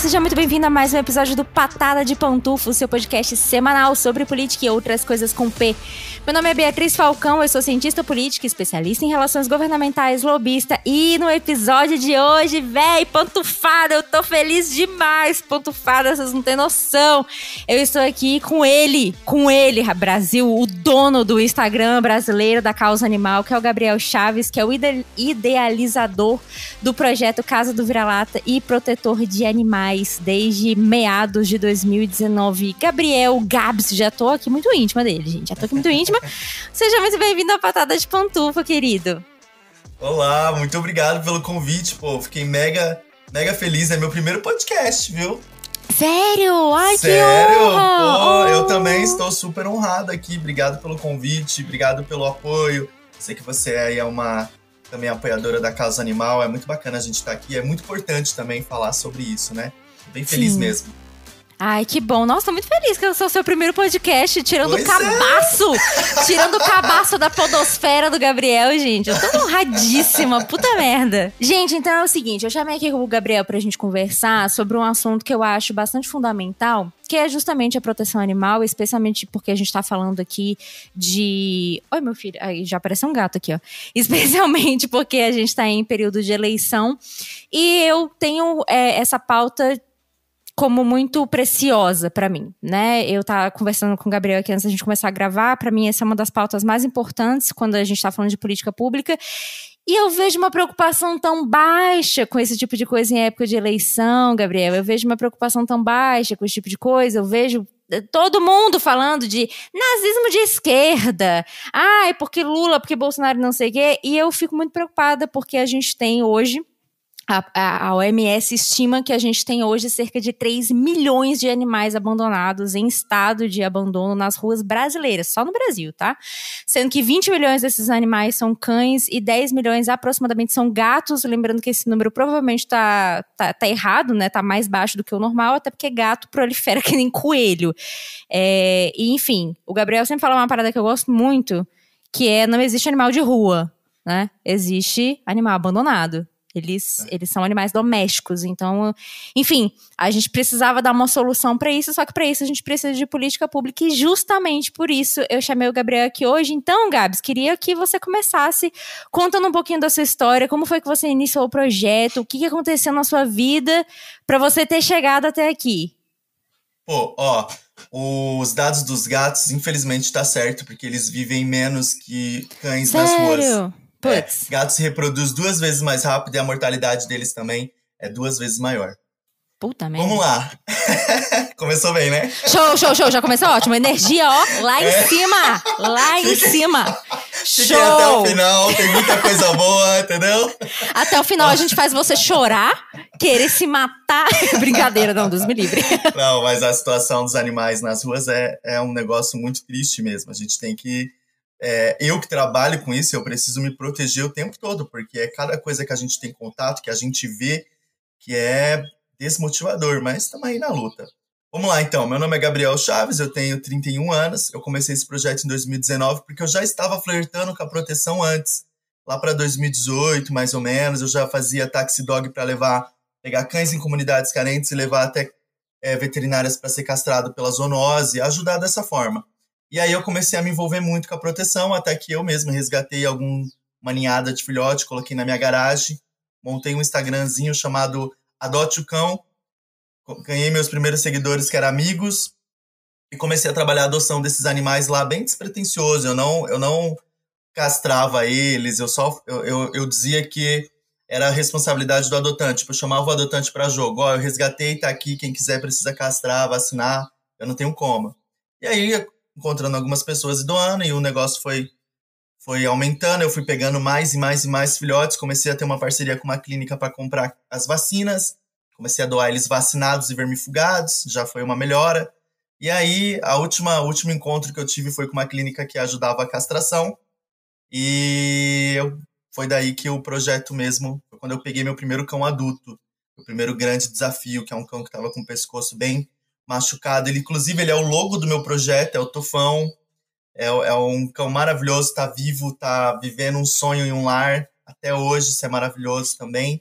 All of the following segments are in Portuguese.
seja muito bem-vindo a mais um episódio do Patada de Pantufo, seu podcast semanal sobre política e outras coisas com P. Meu nome é Beatriz Falcão, eu sou cientista política, especialista em relações governamentais, lobista, e no episódio de hoje, véi, pantufada, eu tô feliz demais, pantufada, vocês não têm noção. Eu estou aqui com ele, com ele, Brasil, o dono do Instagram brasileiro da causa animal, que é o Gabriel Chaves, que é o idealizador do projeto Casa do Vira-Lata e protetor de animais desde meados de 2019. Gabriel Gabs, já tô aqui muito íntima dele, gente, já tô aqui muito íntima. Seja muito bem-vindo à Patada de Pantufa, querido. Olá, muito obrigado pelo convite, pô. Fiquei mega, mega feliz. É meu primeiro podcast, viu? Sério? Ai, Sério? que honra! Pô, oh. eu também estou super honrado aqui. Obrigado pelo convite, obrigado pelo apoio. Sei que você aí é uma também apoiadora da causa animal. É muito bacana a gente estar aqui. É muito importante também falar sobre isso, né? Bem feliz Sim. mesmo. Ai, que bom. Nossa, tô muito feliz que eu sou o seu primeiro podcast, tirando Pois o cabaço. Tirando o cabaço da podosfera do Gabriel, gente. Eu tô honradíssima, puta merda. Gente, então é o seguinte, eu chamei aqui o Gabriel pra gente conversar sobre um assunto que eu acho bastante fundamental, que é justamente a proteção animal, especialmente porque a gente tá falando aqui de... Oi, meu filho. Aí, já apareceu um gato aqui, ó. Especialmente porque a gente tá em período de eleição. E eu tenho é, essa pauta como muito preciosa para mim, né? Eu tava conversando com o Gabriel aqui antes da gente começar a gravar, para mim essa é uma das pautas mais importantes quando a gente tá falando de política pública. E eu vejo uma preocupação tão baixa com esse tipo de coisa em época de eleição, Gabriel. Eu vejo uma preocupação tão baixa com esse tipo de coisa. Eu vejo todo mundo falando de nazismo de esquerda. Ai, porque Lula, porque Bolsonaro não sei o quê. E eu fico muito preocupada porque a gente tem hoje a, a, OMS estima que a gente tem hoje cerca de 3 milhões de animais abandonados em estado de abandono nas ruas brasileiras, só no Brasil, tá? Sendo que 20 milhões desses animais são cães e 10 milhões aproximadamente são gatos. Lembrando que esse número provavelmente tá, tá, tá errado, né? Tá mais baixo do que o normal, até porque gato prolifera que nem coelho. É, e, enfim, o Gabriel sempre fala uma parada que eu gosto muito, que é não existe animal de rua, né? Existe animal abandonado. Eles, eles são animais domésticos, então, enfim, a gente precisava dar uma solução para isso, só que para isso a gente precisa de política pública e justamente por isso eu chamei o Gabriel aqui hoje. Então, Gabs, queria que você começasse contando um pouquinho da sua história, como foi que você iniciou o projeto, o que aconteceu na sua vida para você ter chegado até aqui. Pô, ó, os dados dos gatos, infelizmente, tá certo, porque eles vivem menos que cães Sério? nas ruas. É, gatos se reproduzem duas vezes mais rápido e a mortalidade deles também é duas vezes maior. Puta merda. Vamos lá. Começou bem, né? Show, show, show. Já começou ótimo. Energia, ó, lá em cima. Lá em cima. Fiquem até o final, tem muita coisa boa, entendeu? Até o final a gente faz você chorar, querer se matar. Brincadeira, não, Deus me livre. Não, mas a situação dos animais nas ruas é, é um negócio muito triste mesmo. A gente tem que é, eu que trabalho com isso, eu preciso me proteger o tempo todo, porque é cada coisa que a gente tem contato, que a gente vê, que é desmotivador, mas estamos aí na luta. Vamos lá então, meu nome é Gabriel Chaves, eu tenho 31 anos, eu comecei esse projeto em 2019 porque eu já estava flertando com a proteção antes, lá para 2018 mais ou menos, eu já fazia taxi dog para levar, pegar cães em comunidades carentes e levar até é, veterinárias para ser castrado pela zoonose, ajudar dessa forma. E aí eu comecei a me envolver muito com a proteção, até que eu mesmo resgatei alguma ninhada de filhote, coloquei na minha garagem, montei um Instagramzinho chamado Adote o Cão, ganhei meus primeiros seguidores que eram amigos, e comecei a trabalhar a adoção desses animais lá bem despretensioso, eu não, eu não castrava eles, eu só eu, eu, eu dizia que era a responsabilidade do adotante, tipo, eu chamava o adotante para jogo, ó, eu resgatei, tá aqui, quem quiser precisa castrar, vacinar, eu não tenho como. E aí encontrando algumas pessoas e doando, e o negócio foi, foi aumentando. Eu fui pegando mais e mais e mais filhotes. Comecei a ter uma parceria com uma clínica para comprar as vacinas. Comecei a doar eles vacinados e vermifugados, já foi uma melhora. E aí, a última, último encontro que eu tive foi com uma clínica que ajudava a castração. E eu, foi daí que o projeto mesmo, quando eu peguei meu primeiro cão adulto. O primeiro grande desafio, que é um cão que estava com o pescoço bem machucado. Ele, inclusive, ele é o logo do meu projeto, é o Tufão. É, é um cão maravilhoso, tá vivo, tá vivendo um sonho em um lar. Até hoje, isso é maravilhoso também.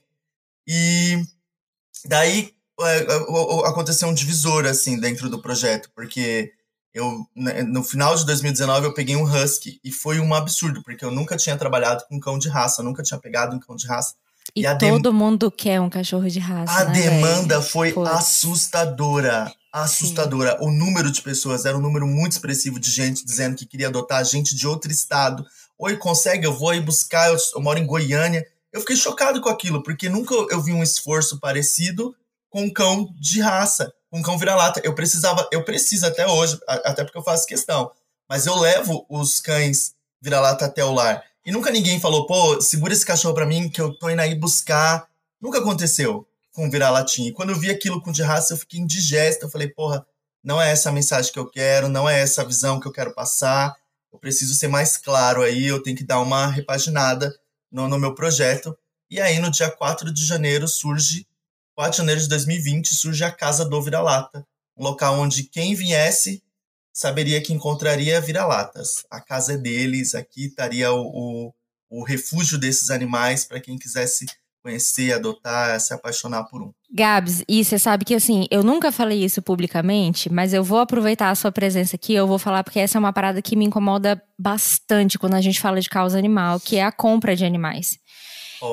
E daí, é, aconteceu um divisor, assim, dentro do projeto, porque eu, né, no final de 2019, eu peguei um Husky e foi um absurdo, porque eu nunca tinha trabalhado com cão de raça, nunca tinha pegado um cão de raça. E, e todo mundo quer um cachorro de raça. A né, demanda foi assustadora. Assustadora. Sim. O número de pessoas era um número muito expressivo de gente dizendo que queria adotar gente de outro estado. Oi, consegue? Eu vou aí buscar. Eu, eu moro em Goiânia. Eu fiquei chocado com aquilo, porque nunca eu vi um esforço parecido com um cão de raça, com um cão vira-lata. Eu precisava, eu preciso até hoje, até porque eu faço questão. Mas eu levo os cães vira-lata até o lar. E nunca ninguém falou, pô, segura esse cachorro para mim que eu tô indo aí buscar. Nunca aconteceu com vira-latinha. E quando eu vi aquilo com de raça, eu fiquei indigesta. Eu falei, porra, não é essa a mensagem que eu quero, não é essa a visão que eu quero passar. Eu preciso ser mais claro aí, eu tenho que dar uma repaginada no, no meu projeto. E aí, no dia 4 de janeiro, surge, 4 de janeiro de 2020, surge a Casa do Vira-Lata, um local onde quem viesse saberia que encontraria vira-latas. A casa é deles, aqui estaria o, o, o refúgio desses animais para quem quisesse conhecer, adotar, se apaixonar por um. Gabs, e você sabe que assim, eu nunca falei isso publicamente, mas eu vou aproveitar a sua presença aqui, eu vou falar porque essa é uma parada que me incomoda bastante quando a gente fala de causa animal, que é a compra de animais.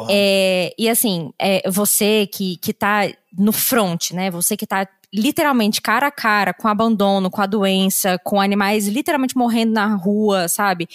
É, e assim, é, você que, que tá no front, né? Você que tá literalmente cara a cara com abandono, com a doença, com animais literalmente morrendo na rua, sabe?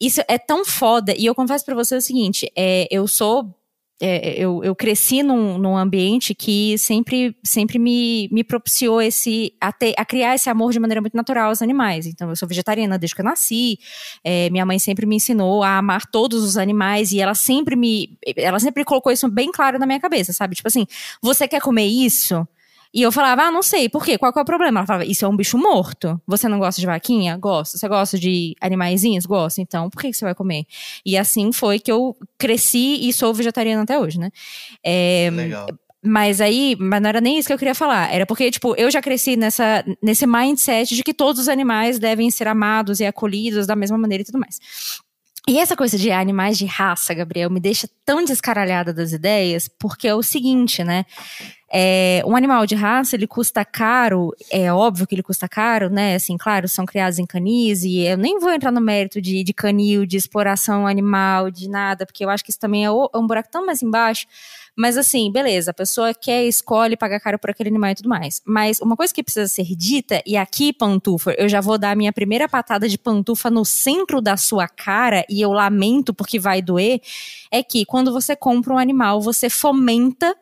Isso é tão foda. E eu confesso para você o seguinte: é, eu sou é, eu, eu cresci num, num ambiente que sempre, sempre me, me propiciou esse a, ter, a criar esse amor de maneira muito natural aos animais. Então, eu sou vegetariana desde que eu nasci. É, minha mãe sempre me ensinou a amar todos os animais e ela sempre me, ela sempre colocou isso bem claro na minha cabeça, sabe? Tipo assim, você quer comer isso? E eu falava, ah, não sei, por quê? Qual é o problema? Ela falava, isso é um bicho morto. Você não gosta de vaquinha? Gosto. Você gosta de animaizinhos? Gosto. Então, por que, que você vai comer? E assim foi que eu cresci e sou vegetariana até hoje, né? É, Legal. Mas aí, mas não era nem isso que eu queria falar. Era porque, tipo, eu já cresci nessa, nesse mindset de que todos os animais devem ser amados e acolhidos da mesma maneira e tudo mais. E essa coisa de animais de raça, Gabriel, me deixa tão descaralhada das ideias, porque é o seguinte, né? É, um animal de raça, ele custa caro, é óbvio que ele custa caro, né? Assim, claro, são criados em canis, e eu nem vou entrar no mérito de, de canil, de exploração animal, de nada, porque eu acho que isso também é, um buraco tão mais embaixo. Mas assim, beleza, a pessoa quer, escolhe, paga caro por aquele animal e tudo mais. Mas uma coisa que precisa ser dita, e aqui, pantufa, eu já vou dar a minha primeira patada de pantufa no centro da sua cara, e eu lamento porque vai doer, é que quando você compra um animal, você fomenta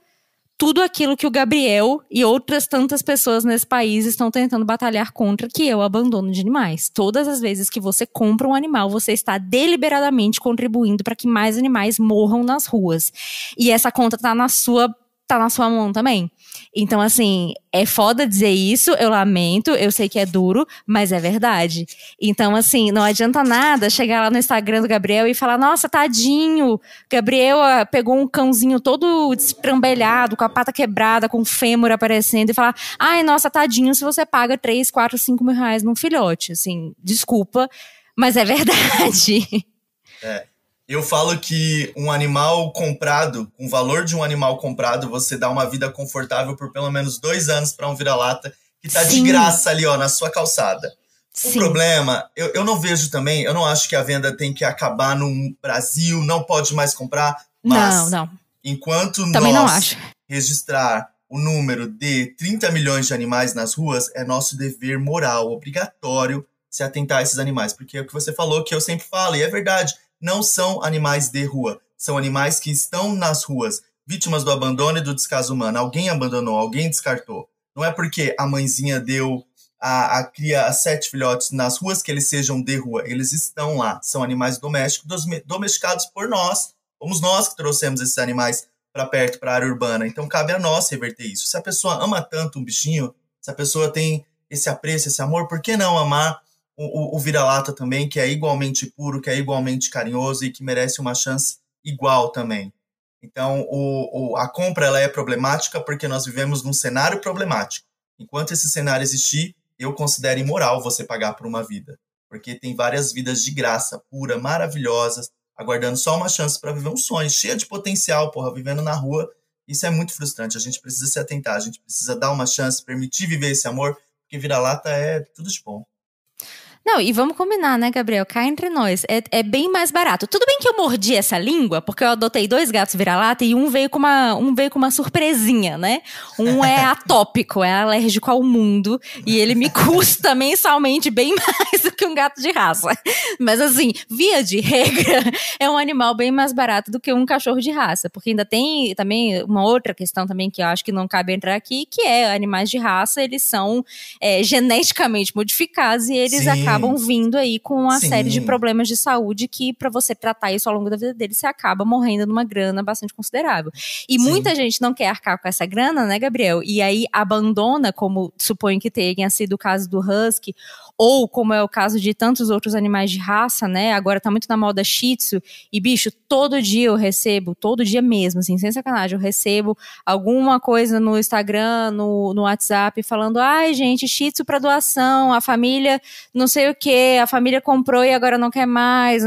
tudo aquilo que o Gabriel e outras tantas pessoas nesse país estão tentando batalhar contra, que é o abandono de animais. Todas as vezes que você compra um animal, você está deliberadamente contribuindo para que mais animais morram nas ruas. E essa conta está na sua tá na sua mão também. Então, assim, é foda dizer isso, eu lamento, eu sei que é duro, mas é verdade. Então, assim, não adianta nada chegar lá no Instagram do Gabriel e falar: nossa, tadinho, Gabriel ah, pegou um cãozinho todo destrambelhado, com a pata quebrada, com o fêmur aparecendo, e falar: ai, nossa, tadinho, se você paga 3, 4, 5 mil reais num filhote. Assim, desculpa, mas é verdade. É. Eu falo que um animal comprado, com o valor de um animal comprado, você dá uma vida confortável por pelo menos dois anos para um vira-lata que tá Sim. de graça ali, ó, na sua calçada. Sim. O problema, eu, eu não vejo também, eu não acho que a venda tem que acabar no Brasil, não pode mais comprar, mas não, não. enquanto também nós registrar o número de 30 milhões de animais nas ruas, é nosso dever moral, obrigatório, se atentar a esses animais. Porque é o que você falou, que eu sempre falo, e é verdade, não são animais de rua, são animais que estão nas ruas, vítimas do abandono e do descaso humano. Alguém abandonou, alguém descartou. Não é porque a mãezinha deu a, a cria a sete filhotes nas ruas que eles sejam de rua. Eles estão lá. São animais domésticos, domesticados por nós. Fomos nós que trouxemos esses animais para perto, para a área urbana. Então cabe a nós reverter isso. Se a pessoa ama tanto um bichinho, se a pessoa tem esse apreço, esse amor, por que não amar o, o vira-lata também, que é igualmente puro, que é igualmente carinhoso e que merece uma chance igual também. Então, o, o, a compra ela é problemática porque nós vivemos num cenário problemático. Enquanto esse cenário existir, eu considero imoral você pagar por uma vida. Porque tem várias vidas de graça, pura, maravilhosas, aguardando só uma chance para viver um sonho, cheia de potencial, porra, vivendo na rua Isso é muito frustrante. A gente precisa se atentar, a gente precisa dar uma chance, permitir viver esse amor, porque vira-lata é tudo de bom. Não, e vamos combinar, né, Gabriel? Cá entre nós. É, é, bem mais barato. Tudo bem que eu mordi essa língua, porque eu adotei dois gatos vira-lata e um veio com uma, um veio com uma surpresinha, né? Um é atópico, é alérgico ao mundo. E ele me custa mensalmente bem mais do que um gato de raça. Mas assim, via de regra, é um animal bem mais barato do que um cachorro de raça. Porque ainda tem também uma outra questão também que eu acho que não cabe entrar aqui, que é animais de raça, eles são é, geneticamente modificados e eles Sim. acabam acabam vindo aí com uma Sim. série de problemas de saúde que, para você tratar isso ao longo da vida deles, você acaba morrendo numa grana bastante considerável. E Sim. muita gente não quer arcar com essa grana, né, Gabriel? E aí abandona, como suponho que tenha sido o caso do Husky, ou como é o caso de tantos outros animais de raça, né? Agora tá muito na moda Shih Tzu. E, bicho, todo dia eu recebo, todo dia mesmo, assim, sem sacanagem, eu recebo alguma coisa no Instagram, no, no WhatsApp, falando: ai, gente, Shih Tzu pra doação, a família não sei o que, a família comprou e agora não quer mais.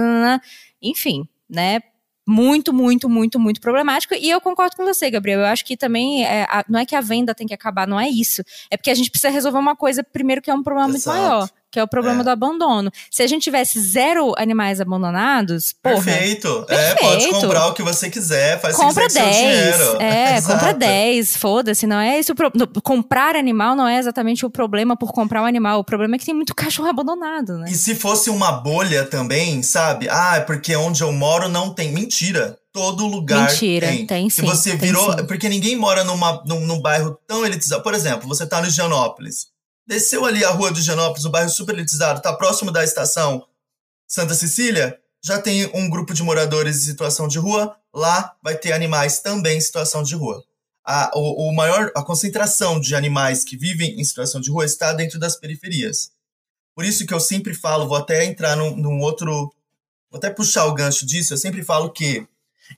Enfim, né? muito, muito, muito, muito problemático. E eu concordo com você, Gabriel. Eu acho que também é, a, não é que a venda tem que acabar, não é isso. É porque a gente precisa resolver uma coisa primeiro que é um problema Exato. muito maior que é o problema é. do abandono. Se a gente tivesse zero animais abandonados, porra, perfeito. perfeito. É, pode comprar o que você quiser, faz compra 10. É, Exato. compra 10, foda-se, não é isso. Comprar animal não é exatamente o problema por comprar um animal. O problema é que tem muito cachorro abandonado, né? E se fosse uma bolha também, sabe? Ah, é porque onde eu moro não tem. Mentira todo lugar Mentira, tem. tem Se você virou. Porque ninguém mora numa, num, num, bairro tão elitizado. Por exemplo, você tá no Higienópolis. Desceu ali a rua do Higienópolis, o bairro super elitizado, tá próximo da estação Santa Cecília, já tem um grupo de moradores em situação de rua, lá vai ter animais também em situação de rua. A, o, o, maior, a concentração de animais que vivem em situação de rua está dentro das periferias. Por isso que eu sempre falo, vou até entrar num, num outro, vou até puxar o gancho disso, eu sempre falo que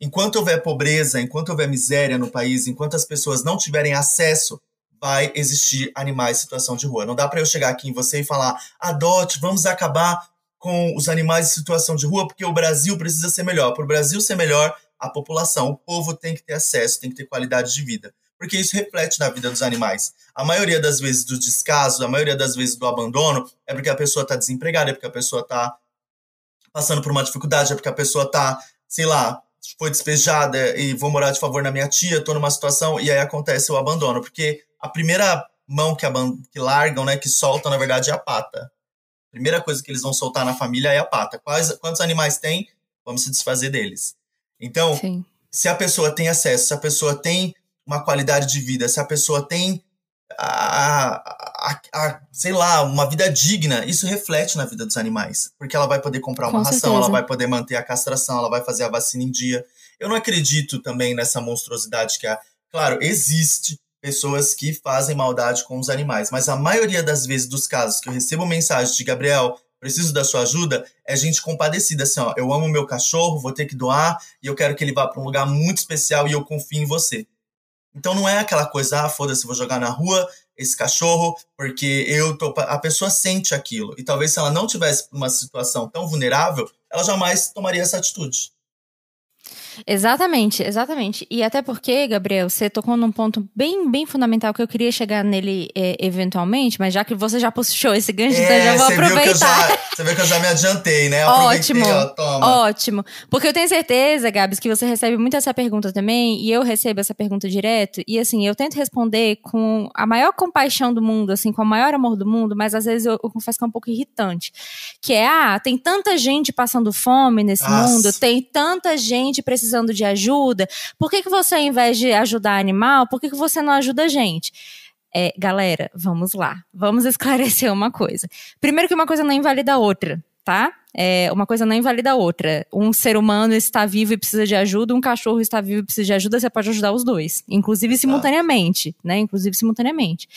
enquanto houver pobreza, enquanto houver miséria no país, enquanto as pessoas não tiverem acesso vai existir animais em situação de rua. Não dá para eu chegar aqui em você e falar, adote, vamos acabar com os animais em situação de rua, porque o Brasil precisa ser melhor. Para o Brasil ser melhor, a população, o povo tem que ter acesso, tem que ter qualidade de vida. Porque isso reflete na vida dos animais. A maioria das vezes do descaso, a maioria das vezes do abandono, é porque a pessoa está desempregada, é porque a pessoa está passando por uma dificuldade, é porque a pessoa está, sei lá, foi despejada e vou morar de favor na minha tia, estou numa situação, e aí acontece o abandono. Porque a primeira mão que, a, que largam, né, que soltam, na verdade, é a pata. A primeira coisa que eles vão soltar na família é a pata. Quais, quantos animais tem? Vamos se desfazer deles. Então, Sim. se a pessoa tem acesso, se a pessoa tem uma qualidade de vida, se a pessoa tem a, a, a, sei lá, uma vida digna, isso reflete na vida dos animais. Porque ela vai poder comprar uma Com ração, certeza. ela vai poder manter a castração, ela vai fazer a vacina em dia. Eu não acredito também nessa monstruosidade que é. Claro, existe pessoas que fazem maldade com os animais. Mas a maioria das vezes dos casos que eu recebo mensagem de Gabriel, preciso da sua ajuda, é gente compadecida, assim, ó, eu amo meu cachorro, vou ter que doar e eu quero que ele vá para um lugar muito especial e eu confio em você. Então não é aquela coisa, ah, foda-se, vou jogar na rua esse cachorro porque eu tô. A pessoa sente aquilo. E talvez se ela não tivesse uma situação tão vulnerável, ela jamais tomaria essa atitude. Exatamente, exatamente. E até porque, Gabriel, você tocou num ponto bem, bem fundamental que eu queria chegar nele é, eventualmente, mas já que você já puxou esse gancho, é, então eu já vou aproveitar. Já, você viu que eu já me adiantei, né? Ótimo, ó, ótimo. Porque eu tenho certeza, Gabs, que você recebe muito essa pergunta também, e eu recebo essa pergunta direto, e assim, eu tento responder com a maior compaixão do mundo, assim, com o maior amor do mundo, mas às vezes eu, eu confesso que é um pouco irritante. Que é, ah, tem tanta gente passando fome nesse Nossa. mundo, tem tanta gente precisando precisando de ajuda, por que, que você, ao invés de ajudar animal, por que, que você não ajuda a gente? É, galera, vamos lá. Vamos esclarecer uma coisa. Primeiro que uma coisa não invalida a outra, tá? É, uma coisa não invalida a outra. Um ser humano está vivo e precisa de ajuda, um cachorro está vivo e precisa de ajuda, você pode ajudar os dois. Inclusive simultaneamente, né? Inclusive simultaneamente.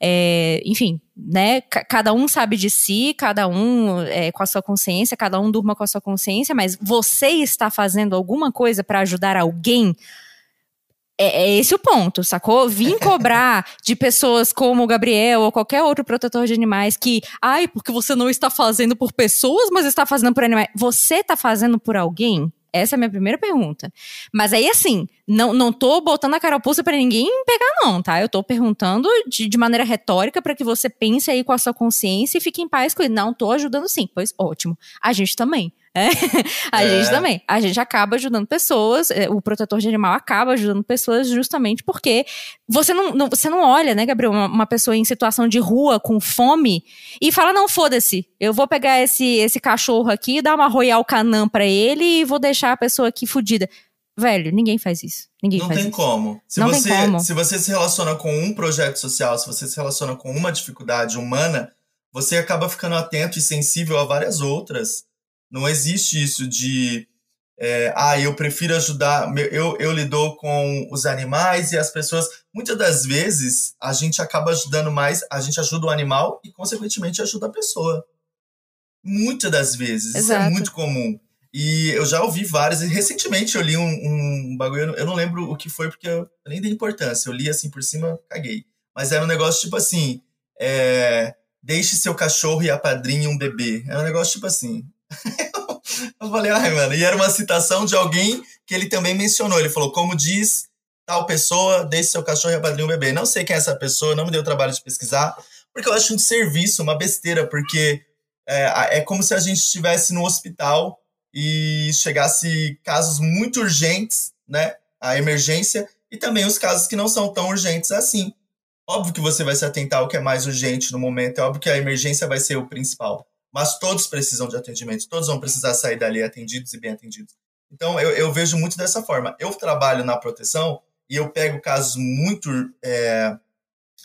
É, enfim, né? cada um sabe de si, cada um é, com a sua consciência, cada um durma com a sua consciência, mas você está fazendo alguma coisa para ajudar alguém. É, é, esse o ponto, sacou? Vim cobrar de pessoas como o Gabriel ou qualquer outro protetor de animais que, ai, porque você não está fazendo por pessoas, mas está fazendo por animais. Você está fazendo por alguém? Essa é a minha primeira pergunta. Mas aí, assim, não, não tô botando a carapuça para ninguém pegar, não, tá? Eu tô perguntando de, de maneira retórica para que você pense aí com a sua consciência e fique em paz com ele. Não, tô ajudando sim. Pois ótimo. A gente também. É. A é. gente também. A gente acaba ajudando pessoas, é, o protetor de animal acaba ajudando pessoas justamente porque você não, não você não olha, né, Gabriel, uma, uma, pessoa em situação de rua com fome e fala: não, foda-se, eu vou pegar esse, esse cachorro aqui, dar uma Royal Canin pra ele e vou deixar a pessoa aqui fudida. Velho, ninguém faz isso. Ninguém não faz tem isso. como. Se não você, tem como. Se você se relaciona com um projeto social, se você se relaciona com uma dificuldade humana, você acaba ficando atento e sensível a várias outras. Não existe isso de é, ah, eu prefiro ajudar, eu, eu lido com os animais e as pessoas. Muitas das vezes a gente acaba ajudando mais, a gente ajuda o animal e, consequentemente, ajuda a pessoa. Muitas das vezes. Exato. Isso é muito comum. E eu já ouvi várias, e recentemente eu li um, um bagulho, eu não lembro o que foi, porque eu nem dei importância. Eu li assim por cima, caguei. Mas era um negócio tipo assim: é, deixe seu cachorro e apadrinhe um bebê. Era um negócio tipo assim. eu falei, ai, mano. E era uma citação de alguém que ele também mencionou. Ele falou, como diz tal pessoa, deixe seu cachorro e apadrinhe um bebê. Não sei quem é essa pessoa, não me deu o trabalho de pesquisar, porque eu acho um serviço, uma besteira, porque é, é como se a gente estivesse no hospital e chegasse casos muito urgentes, né? A emergência, e também os casos que não são tão urgentes assim. Óbvio que você vai se atentar ao que é mais urgente no momento, é óbvio que a emergência vai ser o principal mas todos precisam de atendimento, todos vão precisar sair dali atendidos e bem atendidos. Então, eu, eu vejo muito dessa forma. Eu trabalho na proteção e eu pego casos muito é,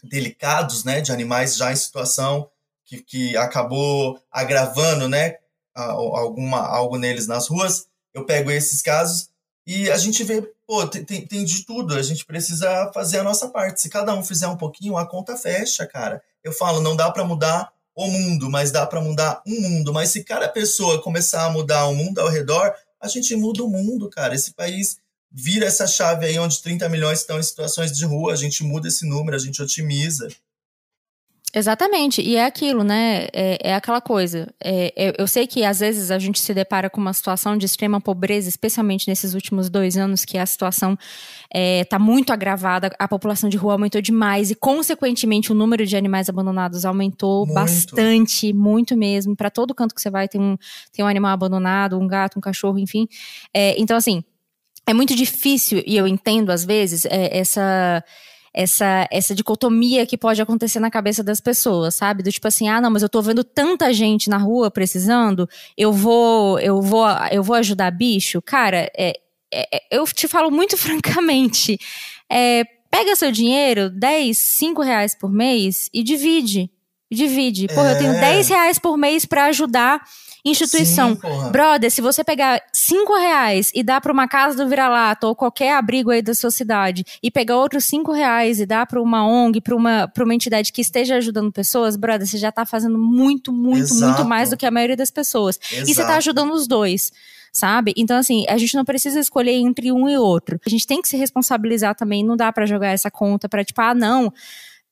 delicados, né, de animais já em situação que, que acabou agravando, né, alguma, algo neles nas ruas. Eu pego esses casos e a gente vê, pô, tem, tem, de tudo. A gente precisa fazer a nossa parte. Se cada um fizer um pouquinho, a conta fecha, cara. Eu falo, não dá para mudar o mundo, mas dá para mudar um mundo. Mas se cada pessoa começar a mudar o mundo ao redor, a gente muda o mundo, cara. Esse país vira essa chave aí onde 30 milhões estão em situações de rua, a gente muda esse número, a gente otimiza. Exatamente, e é aquilo, né? É, é aquela coisa. É, é, eu sei que às vezes a gente se depara com uma situação de extrema pobreza, especialmente nesses últimos dois anos, que a situação está é, muito agravada, a população de rua aumentou demais e, consequentemente, o número de animais abandonados aumentou muito. bastante, muito mesmo. Para todo canto que você vai, tem um, tem um animal abandonado, um gato, um cachorro, enfim. É, então, assim, é muito difícil, e eu entendo às vezes, é, essa essa, essa dicotomia que pode acontecer na cabeça das pessoas, sabe? Do tipo assim, ah, não, mas eu tô vendo tanta gente na rua precisando, eu vou, eu vou, eu vou ajudar bicho. Cara, é, é, é eu te falo muito francamente, é, pega seu dinheiro, 10, 5 reais por mês e divide. Divide. Pô, eu tenho 10 é. reais por mês para ajudar Instituição. Sim, Brother, se você pegar cinco reais e dar para uma casa do vira-lata ou qualquer abrigo aí da sua cidade e pegar outros cinco reais e dar para uma ONG, para uma, pra uma entidade que esteja ajudando pessoas, brother, você já está fazendo muito, muito, Exato. muito mais do que a maioria das pessoas. Exato. E você está ajudando os dois sabe? Então, assim, a gente não precisa escolher entre um e outro. A gente tem que se responsabilizar também, não dá para jogar essa conta para tipo, ah, não,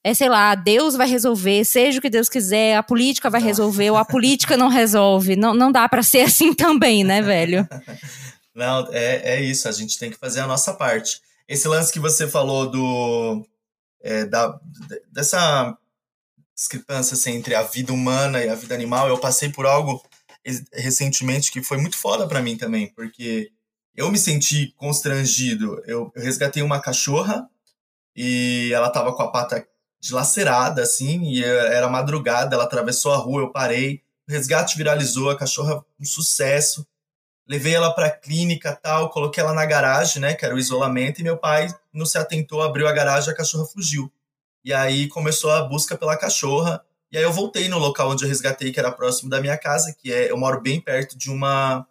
é, sei lá, Deus vai resolver, seja o que Deus quiser, a política vai resolver, ou a política não resolve. Não, não dá para ser assim também, né, velho? Não, é, é isso, a gente tem que fazer a nossa parte. Esse lance que você falou do. É, da, dessa discrepância assim, entre a vida humana e a vida animal, eu passei por algo recentemente que foi muito foda para mim também, porque eu me senti constrangido. Eu, eu resgatei uma cachorra e ela tava com a pata dilacerada, assim, e era madrugada, ela atravessou a rua, eu parei, o resgate viralizou, a cachorra um sucesso, levei ela para a clínica tal, coloquei ela na garagem, né, que era o isolamento, e meu pai não se atentou, abriu a garagem, a cachorra fugiu. E aí começou a busca pela cachorra, e aí eu voltei no local onde eu resgatei, que era próximo da minha casa, que é, eu moro bem perto de uma,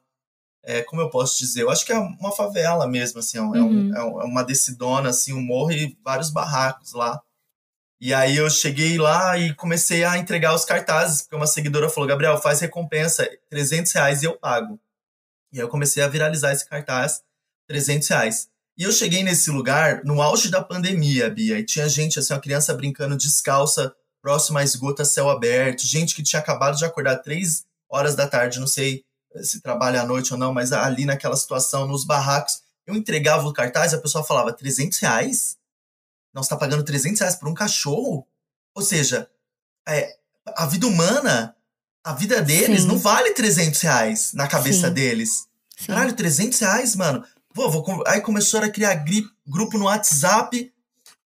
é, como eu posso dizer, eu acho que é uma favela mesmo, assim, é, um, uhum. é, é uma decidona, assim, um morro e vários barracos lá. E aí eu cheguei lá e comecei a entregar os cartazes, porque uma seguidora falou, Gabriel, faz recompensa, 300 reais e eu pago. E aí eu comecei a viralizar esse cartaz, 300 reais. E eu cheguei nesse lugar no auge da pandemia, Bia, e tinha gente, assim, uma criança brincando descalça, próxima a esgota, céu aberto, gente que tinha acabado de acordar três horas da tarde, não sei, se trabalha à noite ou não, mas ali naquela situação, nos barracos, eu entregava o cartaz e a pessoa falava, 300 reais? Não, você tá pagando 300 reais por um cachorro? Ou seja, é, a vida humana, a vida deles Sim. não vale 300 reais na cabeça Sim. deles. Sim. Caralho, 300 reais, mano. Pô, vou, aí começou a criar grupo no WhatsApp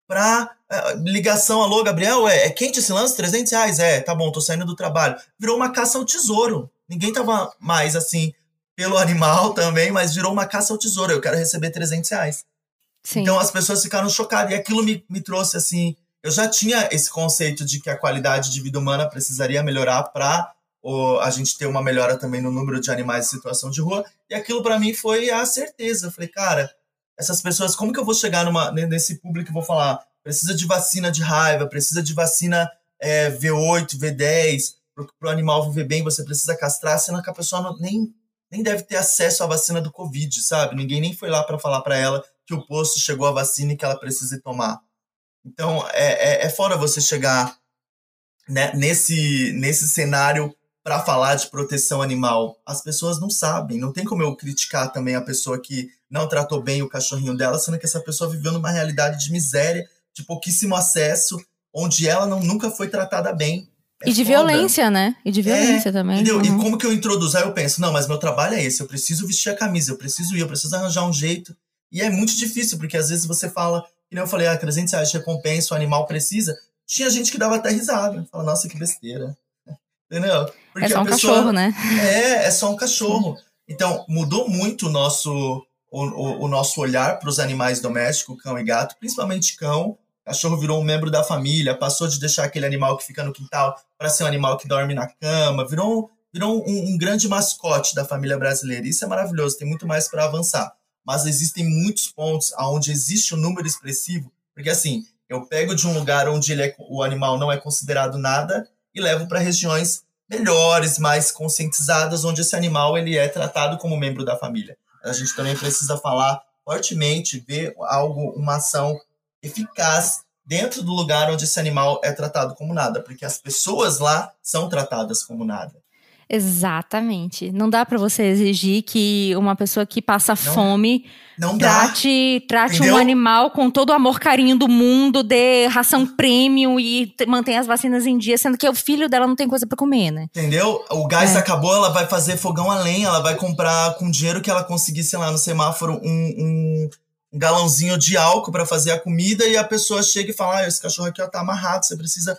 pra é, ligação. Alô, Gabriel, é, é quente esse lance? 300 reais? É, tá bom, tô saindo do trabalho. Virou uma caça ao tesouro. Ninguém tava mais assim pelo animal também, mas virou uma caça ao tesouro. Eu quero receber 300 reais. Sim. Então as pessoas ficaram chocadas. E aquilo me, me trouxe assim. Eu já tinha esse conceito de que a qualidade de vida humana precisaria melhorar para a gente ter uma melhora também no número de animais em situação de rua. E aquilo para mim foi a certeza. Eu falei, cara, essas pessoas, como que eu vou chegar numa, nesse público e vou falar, precisa de vacina de raiva, precisa de vacina é, V8, V10, para o animal viver bem, você precisa castrar, sendo que a pessoa não, nem, nem deve ter acesso à vacina do Covid, sabe? Ninguém nem foi lá para falar para ela que o posto chegou a vacina e que ela precisa tomar. Então, é, é, é fora você chegar né, nesse, nesse cenário para falar de proteção animal. As pessoas não sabem, não tem como eu criticar também a pessoa que não tratou bem o cachorrinho dela, sendo que essa pessoa viveu numa realidade de miséria, de pouquíssimo acesso, onde ela não, nunca foi tratada bem. É e de foda. violência, né? E de violência é, também. Entendeu? Uhum. E como que eu introduzo? Aí eu penso, não, mas meu trabalho é esse, eu preciso vestir a camisa, eu preciso ir, eu preciso arranjar um jeito. E é muito difícil, porque às vezes você fala, que nem eu falei, ah, 300 reais de recompensa, o animal precisa. Tinha gente que dava até risada. Fala, nossa, que besteira. Entendeu? Porque é só um pessoa, cachorro, né? É, é só um cachorro. Então, mudou muito o nosso, o, o, o nosso olhar para os animais domésticos, cão e gato, principalmente cão. Cachorro virou um membro da família, passou de deixar aquele animal que fica no quintal para ser um animal que dorme na cama, virou, virou um, um grande mascote da família brasileira. Isso é maravilhoso, tem muito mais para avançar. Mas existem muitos pontos onde existe um número expressivo, porque assim, eu pego de um lugar onde é, o animal não é considerado nada e levo para regiões melhores, mais conscientizadas, onde esse animal ele é tratado como membro da família. A gente também precisa falar fortemente, ver algo, uma ação eficaz dentro do lugar onde esse animal é tratado como nada, porque as pessoas lá são tratadas como nada. Exatamente. Não dá para você exigir que uma pessoa que passa não, fome não trate, trate um animal com todo o amor, carinho do mundo, dê ração premium e mantenha as vacinas em dia, sendo que o filho dela não tem coisa para comer, né? Entendeu? O gás é. acabou, ela vai fazer fogão a lenha, ela vai comprar com dinheiro que ela conseguir, sei lá, no semáforo, um, um, um galãozinho de álcool para fazer a comida e a pessoa chega e fala: ah, esse cachorro aqui ó, tá amarrado, você precisa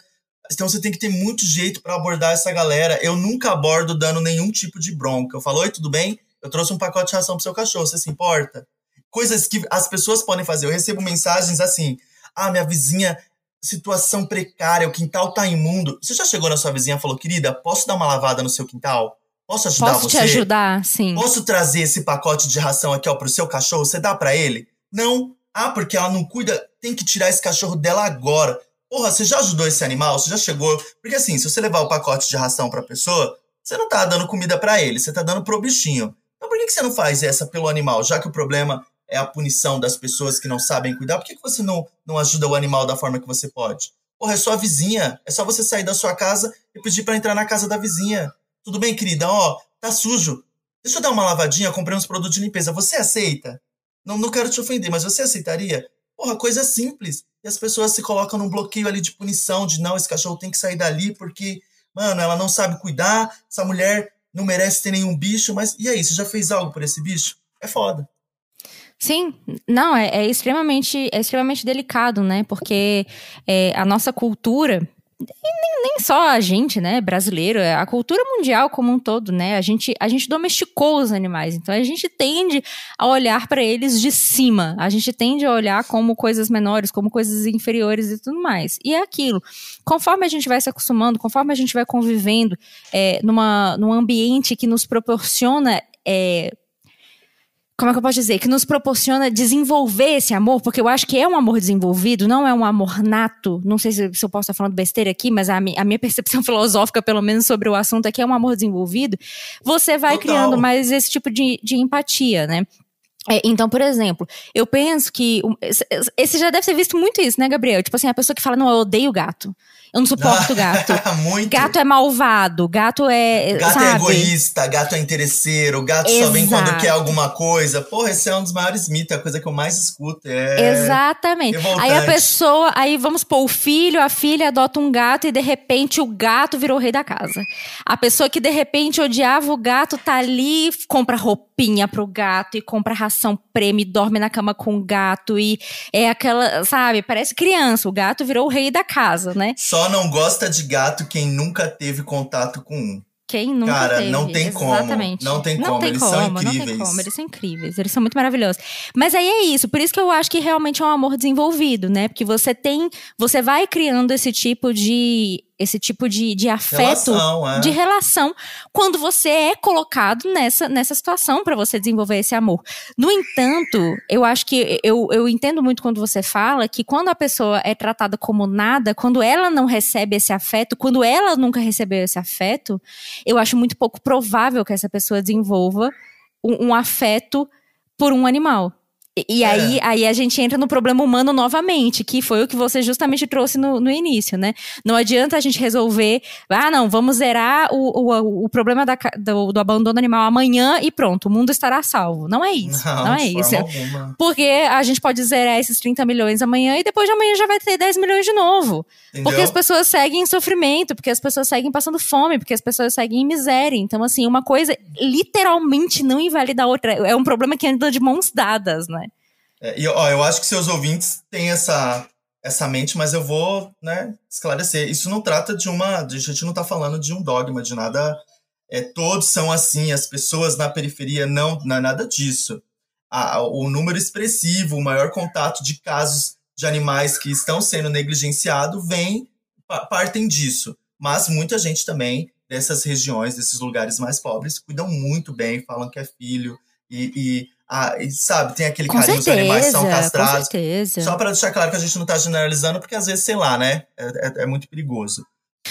então você tem que ter muito jeito para abordar essa galera. Eu nunca abordo dando nenhum tipo de bronca. Eu falo, oi, tudo bem? Eu trouxe um pacote de ração pro seu cachorro, você se importa? Coisas que as pessoas podem fazer. Eu recebo mensagens assim: ah, minha vizinha, situação precária, o quintal tá imundo. Você já chegou na sua vizinha e falou, querida, posso dar uma lavada no seu quintal? Posso ajudar Posso você? Posso te ajudar, sim. Posso trazer esse pacote de ração aqui, ó, pro seu cachorro? Você dá para ele? Não. Ah, porque ela não cuida, tem que tirar esse cachorro dela agora. Porra, você já ajudou esse animal? Você já chegou? Porque assim, se você levar o pacote de ração pra pessoa, você não tá dando comida para ele, você tá dando pro bichinho. Então por que, você não faz essa pelo animal? Já que o problema é a punição das pessoas que não sabem cuidar, por que, que você não, não ajuda o animal da forma que você pode? Porra, é sua vizinha. É só você sair da sua casa e pedir para entrar na casa da vizinha. Tudo bem, querida? Ó, tá sujo. Deixa eu dar uma lavadinha, comprei uns produtos de limpeza. Você aceita? Não, não quero te ofender, mas você aceitaria? Porra, coisa simples. E as pessoas se colocam num bloqueio ali de punição, de não, esse cachorro tem que sair dali porque, mano, ela não sabe cuidar, essa mulher não merece ter nenhum bicho, mas e aí, você já fez algo por esse bicho? É foda. Sim, não, é, é extremamente, é extremamente delicado, né? Porque é, a nossa cultura, nem, nem só a gente, né, brasileiro, é a cultura mundial como um todo, né? A gente, a gente domesticou os animais, então a gente tende a olhar para eles de cima, a gente tende a olhar como coisas menores, como coisas inferiores e tudo mais. E é aquilo. Conforme a gente vai se acostumando, conforme a gente vai convivendo é, numa, num ambiente que nos proporciona é, como é que eu posso dizer? Que nos proporciona desenvolver esse amor, porque eu acho que é um amor desenvolvido, não é um amor nato. Não sei se, se eu posso estar falando besteira aqui, mas a, mi, a, minha percepção filosófica, pelo menos, sobre o assunto é que é um amor desenvolvido. Você vai Total. criando mais esse tipo de, de empatia, né? É, então, por exemplo, eu penso que. Esse já deve ter visto muito isso, né, Gabriel? Tipo assim, a pessoa que fala, não, eu odeio gato. Eu não suporto gato. Muito. Gato é malvado, gato é. Gato sabe? é egoísta, gato é interesseiro, gato Exato. só vem quando quer alguma coisa. Porra, esse é um dos maiores mitos, é a coisa que eu mais escuto. É Exatamente. Revoltante. Aí a pessoa, aí vamos pôr o filho, a filha adota um gato e de repente o gato virou o rei da casa. A pessoa que de repente odiava o gato tá ali, compra roupinha pro gato e compra ração prêmio, dorme na cama com o gato e é aquela, sabe, parece criança. O gato virou o rei da casa, né? Só não gosta de gato quem nunca teve contato com um. Quem nunca Cara, teve. não tem como. Exatamente. Não tem não como. Tem eles como, são incríveis. Não tem como. Eles são incríveis. Eles são muito maravilhosos. Mas aí é isso. Por isso que eu acho que realmente é um amor desenvolvido, né? Porque você tem. Você vai criando esse tipo de esse tipo de, de afeto, relação, é. de relação, quando você é colocado nessa, nessa situação para você desenvolver esse amor. No entanto, eu acho que eu, eu entendo muito quando você fala que quando a pessoa é tratada como nada, quando ela não recebe esse afeto, quando ela nunca recebeu esse afeto, eu acho muito pouco provável que essa pessoa desenvolva um, um afeto por um animal. E, É. aí, aí a gente entra no problema humano novamente, que foi o que você justamente trouxe no, no início, né? Não adianta a gente resolver, ah, não, vamos zerar o, o, o problema da, do, do abandono animal amanhã e pronto, o mundo estará salvo. Não é isso. Não, Não, é isso. alguma. Porque a gente pode zerar esses 30 milhões amanhã e depois de amanhã já vai ter 10 milhões de novo. Entendeu? Porque as pessoas seguem em sofrimento, porque as pessoas seguem passando fome, porque as pessoas seguem em miséria. Então, assim, uma coisa literalmente não invalida a outra. É um problema que anda de mãos dadas, né? É, e ó, eu acho que seus ouvintes têm essa, essa mente, mas eu vou né, esclarecer. Isso não trata de uma. A gente não tá falando de um dogma, de nada. É, todos são assim, as pessoas na periferia não, não é nada disso. A- o número expressivo, o maior contato de casos de animais que estão sendo negligenciados vem, pa- partem disso. Mas muita gente também dessas regiões, desses lugares mais pobres, cuidam muito bem, falam que é filho e, e, ah, sabe, tem aquele Com carinho, os animais certeza, são com castrados. certeza. Só para deixar claro que a gente não tá generalizando, porque às vezes, sei lá, né? É, é- é muito perigoso.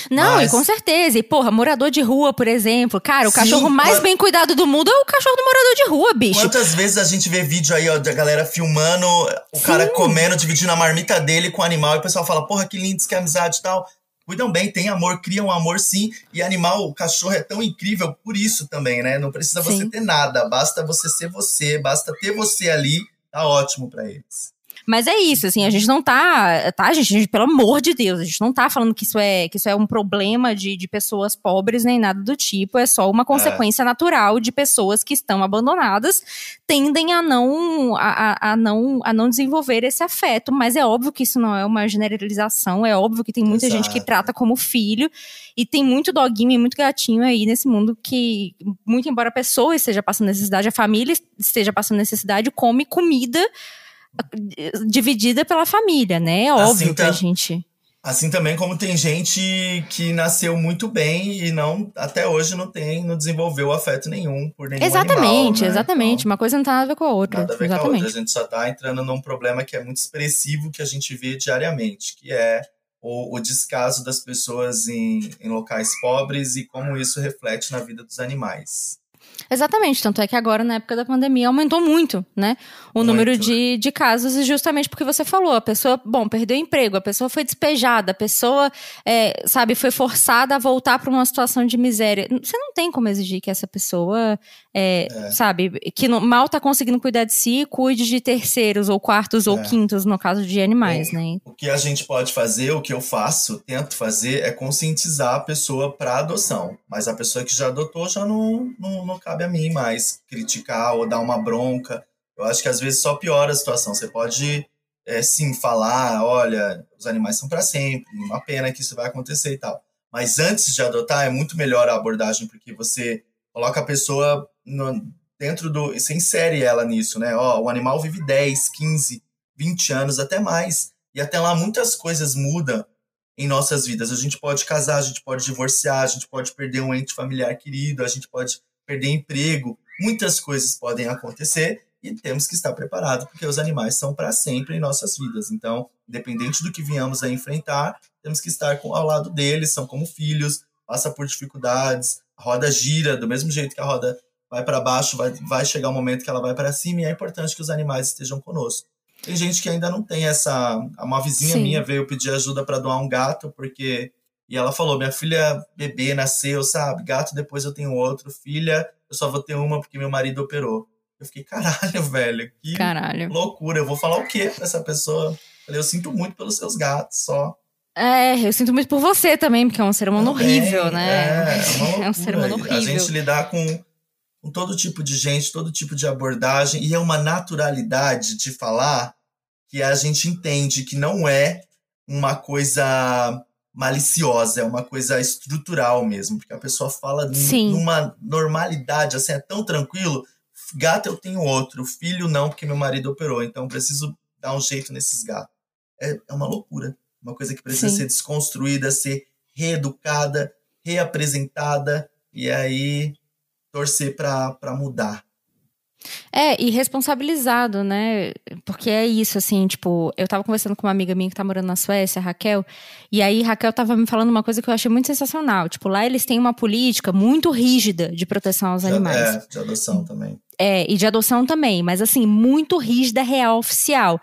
Não, Mas- e com certeza. E, porra, morador de rua, por exemplo. Cara, o Sim, cachorro mais quant- bem cuidado do mundo é o cachorro do morador de rua, bicho. Quantas vezes a gente vê vídeo aí, ó, da galera filmando, o cara comendo, dividindo a marmita dele com o animal, e o pessoal fala, porra, que lindo, isso que amizade e tal. Cuidam bem, tem amor, criam amor sim. E animal, o cachorro é tão incrível por isso também, né? Não precisa você Sim. ter nada, basta você ser você, basta ter você ali, tá ótimo pra eles. Mas é isso, assim, a gente não tá, tá, gente, gente, pelo amor de Deus, a gente não tá falando que isso é, que isso é um problema de, de pessoas pobres nem nada do tipo, é só uma consequência natural de pessoas que estão abandonadas, tendem a não, a, a- não, a não desenvolver esse afeto, mas é óbvio que isso não é uma generalização, é óbvio que tem muita gente que Exato. trata como filho, e tem muito doguinho e muito gatinho aí nesse mundo que, muito embora a pessoa esteja passando necessidade, a família esteja passando necessidade, come comida dividida pela família, né? É Assim óbvio que a tá- gente. Assim também como tem gente que nasceu muito bem e não até hoje não tem, não desenvolveu afeto nenhum por nenhum Exatamente, animal, né? exatamente. Então, Uma coisa não tem nada a ver com a outra. nada a ver com a exatamente. outra. A gente só tá entrando num problema que é muito expressivo que a gente vê diariamente, que é o, o descaso das pessoas em, em locais pobres e como isso reflete na vida dos animais. Exatamente, tanto é que agora, na época da pandemia, aumentou muito, né? O Muito. número de, de casos, e justamente porque você falou, a pessoa, bom, perdeu emprego, a pessoa foi despejada, a pessoa, é, sabe, foi forçada a voltar para uma situação de miséria. Você não tem como exigir que essa pessoa, é, sabe, que não- mal tá conseguindo cuidar de si, cuide de terceiros, ou quartos, ou É. quintos, no caso de animais, né? O que a gente pode fazer, o que eu faço, tento fazer, é conscientizar a pessoa para adoção. Mas a pessoa que já adotou já não, não, não cabe a mim mais criticar ou dar uma bronca. Eu acho que às vezes só piora a situação. Você pode, é, sim, falar: olha, os animais são para sempre, uma pena que isso vai acontecer e tal. Mas antes de adotar, é muito melhor a abordagem, porque você coloca a pessoa no- dentro do. Você insere ela nisso, né? Ó, o animal vive 10, 15, 20 anos, até mais. E até lá muitas coisas mudam em nossas vidas. A gente pode casar, a gente pode divorciar, a gente pode perder um ente familiar querido, a gente pode perder emprego. Muitas coisas podem acontecer e temos que estar preparados, porque os animais são para sempre em nossas vidas. Então, independente do que venhamos a enfrentar, temos que estar com, ao lado deles, são como filhos, passa por dificuldades, a roda gira do mesmo jeito que a roda vai para baixo, vai, vai chegar um momento que ela vai para cima e é importante que os animais estejam conosco. Tem gente que ainda não tem essa. Uma vizinha Sim. minha veio pedir ajuda para doar um gato, porque. E ela falou: minha filha bebê nasceu, sabe? Gato, depois eu tenho outro. Filha, eu só vou ter uma porque meu marido operou. Eu fiquei, caralho, velho, que caralho. loucura. Eu vou falar o quê pra essa pessoa? Falei, eu sinto muito pelos seus gatos, só. É, eu sinto muito por você também, porque é um ser humano também, horrível, né? É, é, é um ser humano horrível. A gente lidar com, com todo tipo de gente, todo tipo de abordagem, e é uma naturalidade de falar que a gente entende que não é uma coisa maliciosa, é uma coisa estrutural mesmo, porque a pessoa fala Sim. numa normalidade, assim, é tão tranquilo. Gato eu tenho outro, filho não, porque meu marido operou, então preciso dar um jeito nesses gatos. É, é uma loucura. Uma coisa que precisa Sim. ser desconstruída, ser reeducada, reapresentada e aí torcer para mudar. É, e responsabilizado, né? Porque é isso, assim, tipo, eu tava conversando com uma amiga minha que tá morando na Suécia, Raquel, e aí Raquel tava me falando uma coisa que eu achei muito sensacional. Tipo, lá eles têm uma política muito rígida de proteção aos de, animais. É, de adoção também. É, e de adoção também, mas assim, muito rígida, real, oficial.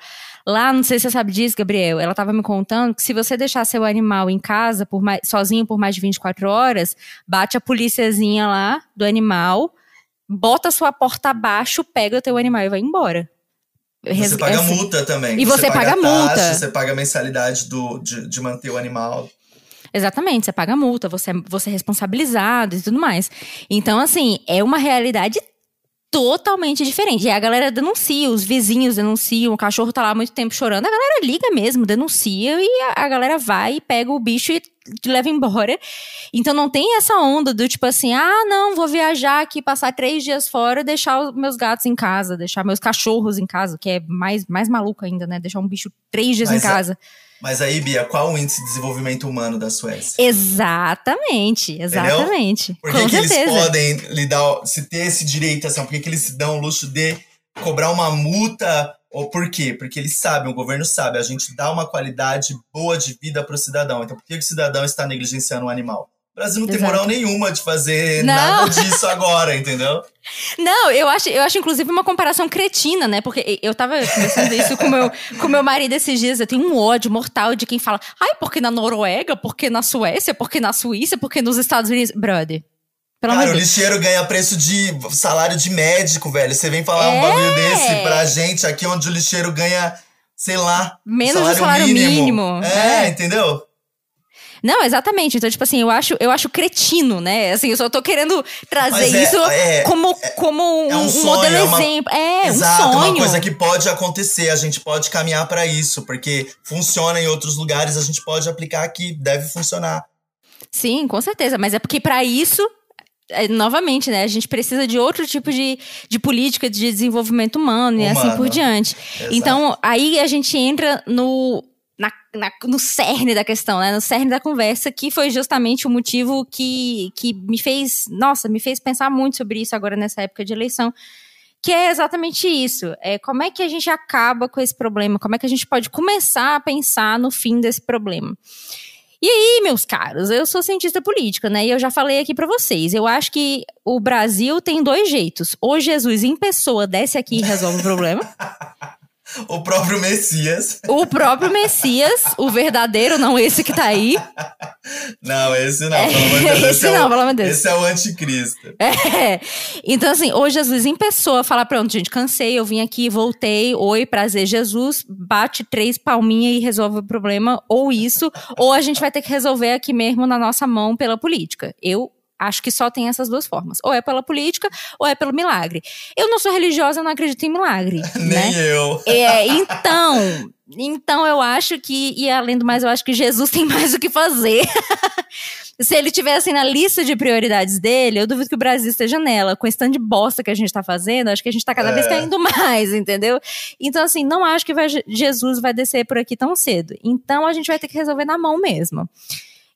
Lá, não sei se você sabe disso, Gabriel, ela estava me contando que se você deixar seu animal em casa por mais, sozinho por mais de 24 horas, bate a policiazinha lá do animal, bota sua porta abaixo, pega o teu animal e vai embora. Você paga assim, multa também. E você, você paga, paga taxa, multa. Você paga a mensalidade do, de, de manter o animal. Exatamente, você paga multa, você, é, você é responsabilizado e tudo mais. Então, assim, é uma realidade totalmente diferente. E a galera denuncia, os vizinhos denunciam, o cachorro tá lá há muito tempo chorando, a galera liga mesmo, denuncia e a, a galera vai e pega o bicho e te leva embora. Então não tem essa onda do tipo assim, ah, não, vou viajar aqui, passar três dias fora, deixar os meus gatos em casa, deixar meus cachorros em casa, que é mais, mais maluco ainda, né? Deixar um bicho três dias Mas em casa. É... Mas aí, Bia, qual o índice de desenvolvimento humano da Suécia? Exatamente, exatamente. Por que, que eles podem lidar, se ter esse direito, assim, por que, que eles se dão o luxo de cobrar uma multa? Ou por quê? Porque eles sabem, o governo sabe, a gente dá uma qualidade boa de vida para o cidadão. Então, por que o cidadão está negligenciando o animal? O Brasil não Exato. tem moral nenhuma de fazer não. nada disso agora, entendeu? Não, eu acho, eu acho inclusive uma comparação cretina, né? Porque eu tava conversando isso com meu, com meu marido esses dias. Eu tenho um ódio mortal de quem fala, ai, porque na Noruega, porque na Suécia, porque na Suíça, porque nos Estados Unidos. Brother. Pelo Cara, o lixeiro ganha preço de salário de médico, velho. Você vem falar é. um bagulho desse pra gente aqui, onde o lixeiro ganha, sei lá, menos salário, salário mínimo. mínimo. É, é, entendeu? Não, exatamente. Então, tipo assim, eu acho, eu acho cretino, né? Assim, eu só tô querendo trazer é, isso é, como, é, como um, é um, sonho, modelo é uma, exemplo. É, exato, um sonho. uma coisa que pode acontecer, a gente pode caminhar para isso, porque funciona em outros lugares, a gente pode aplicar aqui, deve funcionar. Sim, com certeza. Mas é porque para isso é, novamente, né? A gente precisa de outro tipo de, de política de desenvolvimento humano, humano. e assim por diante. Exato. Então, aí a gente entra no na, no cerne da questão, né? No cerne da conversa, que foi justamente o motivo que, que me fez, nossa, me fez pensar muito sobre isso agora nessa época de eleição. Que é exatamente isso. É, como é que a gente acaba com esse problema? Como é que a gente pode começar a pensar no fim desse problema? E aí, meus caros, eu sou cientista política, né? E eu já falei aqui para vocês. Eu acho que o Brasil tem dois jeitos. Ou Jesus em pessoa desce aqui e resolve o problema. O próprio Messias. O próprio Messias, o verdadeiro, não esse que tá aí. Não, esse não, pelo amor de Deus. Esse, esse é não, o, pelo amor de Deus. Esse é o anticristo. É. Então, assim, hoje Jesus em pessoa fala: pronto, gente, cansei, eu vim aqui, voltei, oi, prazer, Jesus, bate três palminhas e resolve o problema, ou isso, ou a gente vai ter que resolver aqui mesmo na nossa mão pela política. Eu Acho que só tem essas duas formas. Ou é pela política, ou é pelo milagre. Eu não sou religiosa, eu não acredito em milagre. Nem né? eu. É, então, então eu acho que, e além do mais, eu acho que Jesus tem mais o que fazer. Se ele tivesse na lista de prioridades dele, eu duvido que o Brasil esteja nela. Com esse tanto de bosta que a gente tá fazendo, acho que a gente tá cada é. vez caindo mais, entendeu? Então, assim, não acho que vai, Jesus vai descer por aqui tão cedo. Então, a gente vai ter que resolver na mão mesmo.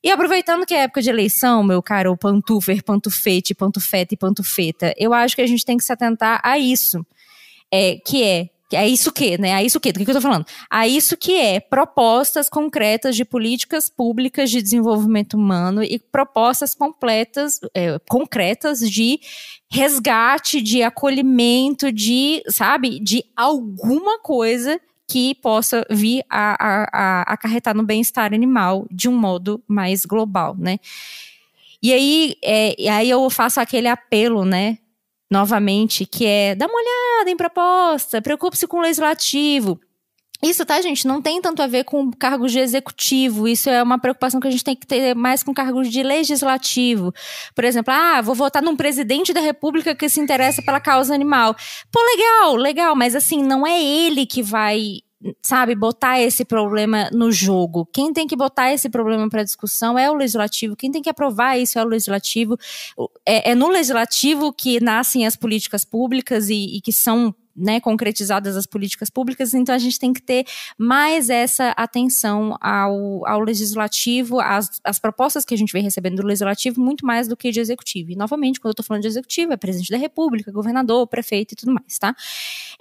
E aproveitando que é época de eleição, meu caro pantufer, pantufete, pantufeta e pantufeta, eu acho que a gente tem que se atentar a isso. É, que é É isso que, né? É isso que, do que eu tô falando? A isso que é propostas concretas de políticas públicas de desenvolvimento humano e propostas completas, é, concretas de resgate, de acolhimento, de, sabe, de alguma coisa que possa vir a, a, a acarretar no bem-estar animal de um modo mais global, né? E aí, é, e aí eu faço aquele apelo, né? Novamente, que é dá uma olhada em proposta, preocupe-se com o legislativo. Isso, tá, gente? Não tem tanto a ver com cargos de executivo. Isso é uma preocupação que a gente tem que ter mais com cargos de legislativo. Por exemplo, ah, vou votar num presidente da república que se interessa pela causa animal. Pô, legal, legal, mas assim, não é ele que vai sabe, botar esse problema no jogo. Quem tem que botar esse problema para discussão é o legislativo. Quem tem que aprovar isso é o legislativo. É, é no legislativo que nascem as políticas públicas e, e que são né, concretizadas as políticas públicas, então a gente tem que ter mais essa atenção ao, ao legislativo, às, às propostas que a gente vem recebendo do legislativo, muito mais do que de executivo. E, novamente, quando eu estou falando de executivo, é presidente da república, governador, prefeito e tudo mais, tá?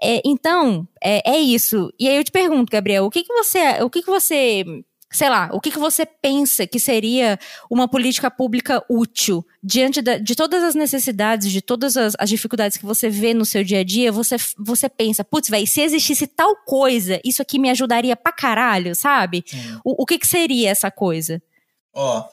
É, então, é, é, isso. E aí eu te pergunto, Gabriel, o que, que você. O que, que você sei lá, o que, que você pensa que seria uma política pública útil diante da, de todas as necessidades, de todas as, as, dificuldades que você vê no seu dia a dia, você, você pensa, putz, velho, se existisse tal coisa, isso aqui me ajudaria pra caralho, sabe? O, o que, que seria essa coisa? Ó,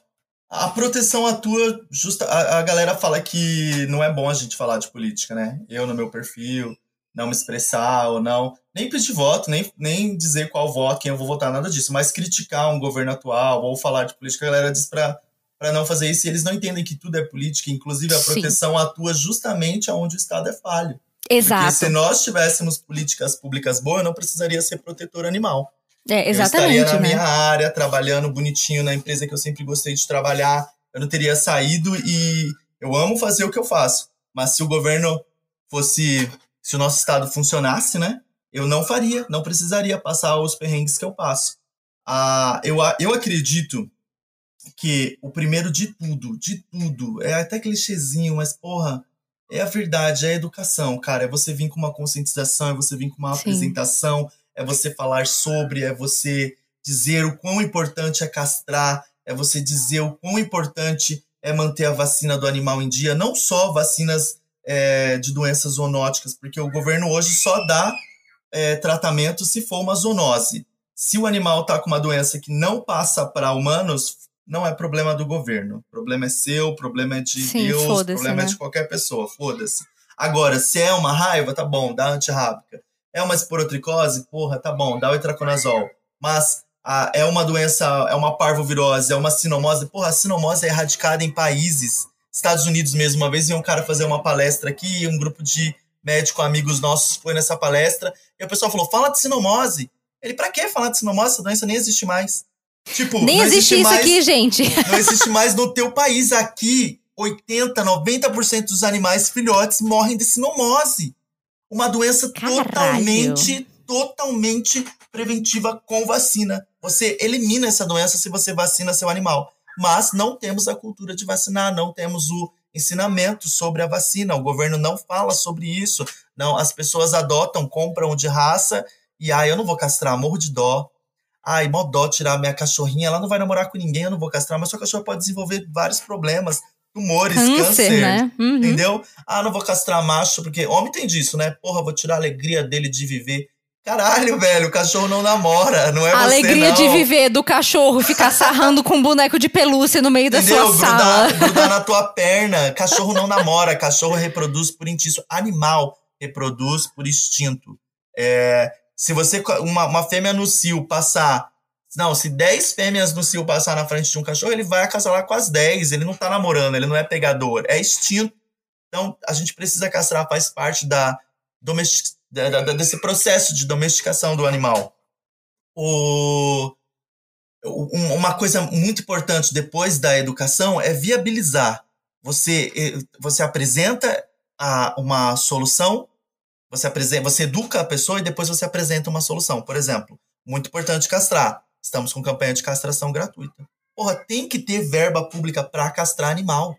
a proteção atua justa. A, a galera fala que não é bom a gente falar de política, né? Eu no meu perfil não me expressar ou não, nem pedir voto, nem, nem dizer qual voto, quem eu vou votar, nada disso, mas criticar um governo atual ou falar de política, a galera diz para para não fazer isso, e eles não entendem que tudo é política, inclusive a proteção Sim. atua justamente onde o Estado é falho. Exato. Porque se nós tivéssemos políticas públicas boas, eu não precisaria ser protetor animal. É, exatamente. Eu estaria na né? minha área, trabalhando bonitinho na empresa que eu sempre gostei de trabalhar. Eu não teria saído e eu amo fazer o que eu faço. Mas se o governo fosse se o nosso estado funcionasse, né? Eu não faria, não precisaria passar os perrengues que eu passo. Ah, eu, eu acredito que o primeiro de tudo, de tudo, é até clichêzinho, mas porra, é a verdade, é a educação, cara. É você vir com uma conscientização, é você vir com uma Sim. apresentação, é você falar sobre, é você dizer o quão importante é castrar, é você dizer o quão importante é manter a vacina do animal em dia, não só vacinas é, de doenças zoonóticas, porque o governo hoje só dá é, tratamento se for uma zoonose. Se o animal está com uma doença que não passa para humanos, não é problema do governo. O problema é seu, o problema é de Sim, Deus, o problema é né? é de qualquer pessoa, foda-se. Agora, se é uma raiva, tá bom, dá antirrábica. É uma esporotricose, porra, tá bom, dá o itraconazol. Mas a, é uma doença, é uma parvovirose, é uma sinomose, porra, a sinomose é erradicada em países Estados Unidos mesmo. Uma vez veio um cara fazer uma palestra aqui, um grupo de médicos amigos nossos foi nessa palestra, e o pessoal falou: fala de sinomose. Ele, pra que falar de sinomose? Essa doença nem existe mais. Tipo, nem existe, existe isso mais, aqui, gente. Não existe mais no teu país. Aqui, 80, 90% dos animais filhotes morrem de sinomose. Uma doença Caralho. totalmente, totalmente preventiva com vacina. Você elimina essa doença se você vacina seu animal mas não temos a cultura de vacinar, não temos o ensinamento sobre a vacina. O governo não fala sobre isso. Não, as pessoas adotam, compram de raça e ah, eu não vou castrar, morro de dó. Ai, mó dó tirar minha cachorrinha, ela não vai namorar com ninguém, eu não vou castrar, mas sua cachorra pode desenvolver vários problemas, tumores, câncer, câncer né? uhum. entendeu? Ah, não vou castrar macho, porque homem tem disso, né? Porra, vou tirar a alegria dele de viver. Caralho, velho, o cachorro não namora, não é a você, alegria não. de viver do cachorro ficar sarrando com um boneco de pelúcia no meio da Entendeu? sua grudar, sala. Grudar na tua perna. Cachorro não namora, cachorro reproduz por instinto. Animal reproduz por instinto. É, se você, uma, uma fêmea no cio passar não, se 10 fêmeas no cio passar na frente de um cachorro, ele vai acasalar com as 10. Ele não tá namorando, ele não é pegador, é instinto. Então, a gente precisa castrar, faz parte da domesticação da, da, desse processo de domesticação do animal. O, uma coisa muito importante depois da educação é viabilizar. Você, você apresenta a, uma solução, você, apresenta, você educa a pessoa e depois você apresenta uma solução. Por exemplo, muito importante castrar. Estamos com campanha de castração gratuita. Porra, tem que ter verba pública para castrar animal.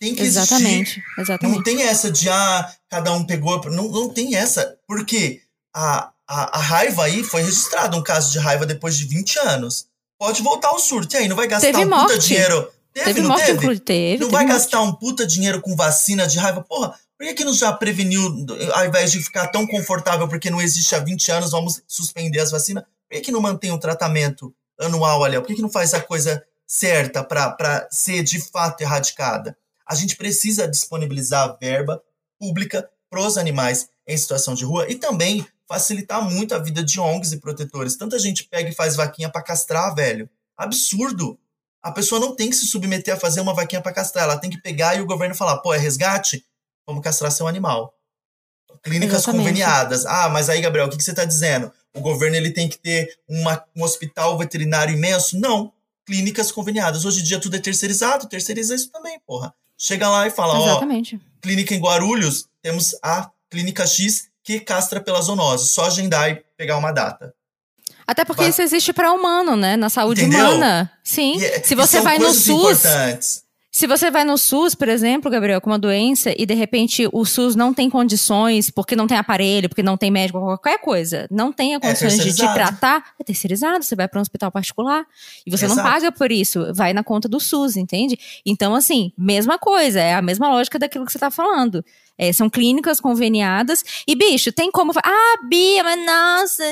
Tem que exatamente, existir. Exatamente. Não tem essa de, ah, cada um pegou. Não, não tem essa. Porque a, a, a raiva aí foi registrado um caso de raiva depois de 20 anos. Pode voltar o surto. E aí, não vai gastar Teve um morte. puta dinheiro. Teve, Teve não morte, teve? inclusive. Teve. não teve vai morte. gastar um puta dinheiro com vacina de raiva? Porra, por que, que não já preveniu, ao invés de ficar tão confortável porque não existe há 20 anos, vamos suspender as vacinas? Por que, que não mantém um tratamento anual ali? Por que, que não faz a coisa certa para ser de fato erradicada? A gente precisa disponibilizar verba pública para os animais em situação de rua e também facilitar muito a vida de ONGs e protetores. Tanta gente pega e faz vaquinha para castrar, velho. Absurdo. A pessoa não tem que se submeter a fazer uma vaquinha para castrar. Ela tem que pegar e o governo falar: pô, é resgate? Vamos castrar seu animal. Clínicas Exatamente. conveniadas. Ah, mas aí, Gabriel, o que, que você está dizendo? O governo ele tem que ter uma, um hospital veterinário imenso? Não. Clínicas conveniadas. Hoje em dia tudo é terceirizado. Terceiriza isso também, porra. Chega lá e fala: ó, Exatamente. clínica em Guarulhos, temos a clínica X que castra pela zoonose. Só agendar e pegar uma data. Até porque Vai- isso existe para humano, né? Na saúde Entendeu? humana. Sim. E é- Se você vai no SUS, importantes. Se você vai no SUS, por exemplo, Gabriel, com uma doença e de repente o SUS não tem condições, porque não tem aparelho, porque não tem médico, qualquer coisa, não tem condições de te tratar, é terceirizado, você vai para um hospital particular e você não Exato. paga por isso, vai na conta do SUS, entende? Então, assim, mesma coisa, é a mesma lógica daquilo que você tá falando. É, são clínicas conveniadas. E, bicho, tem como. Ah, Bia, mas nossa,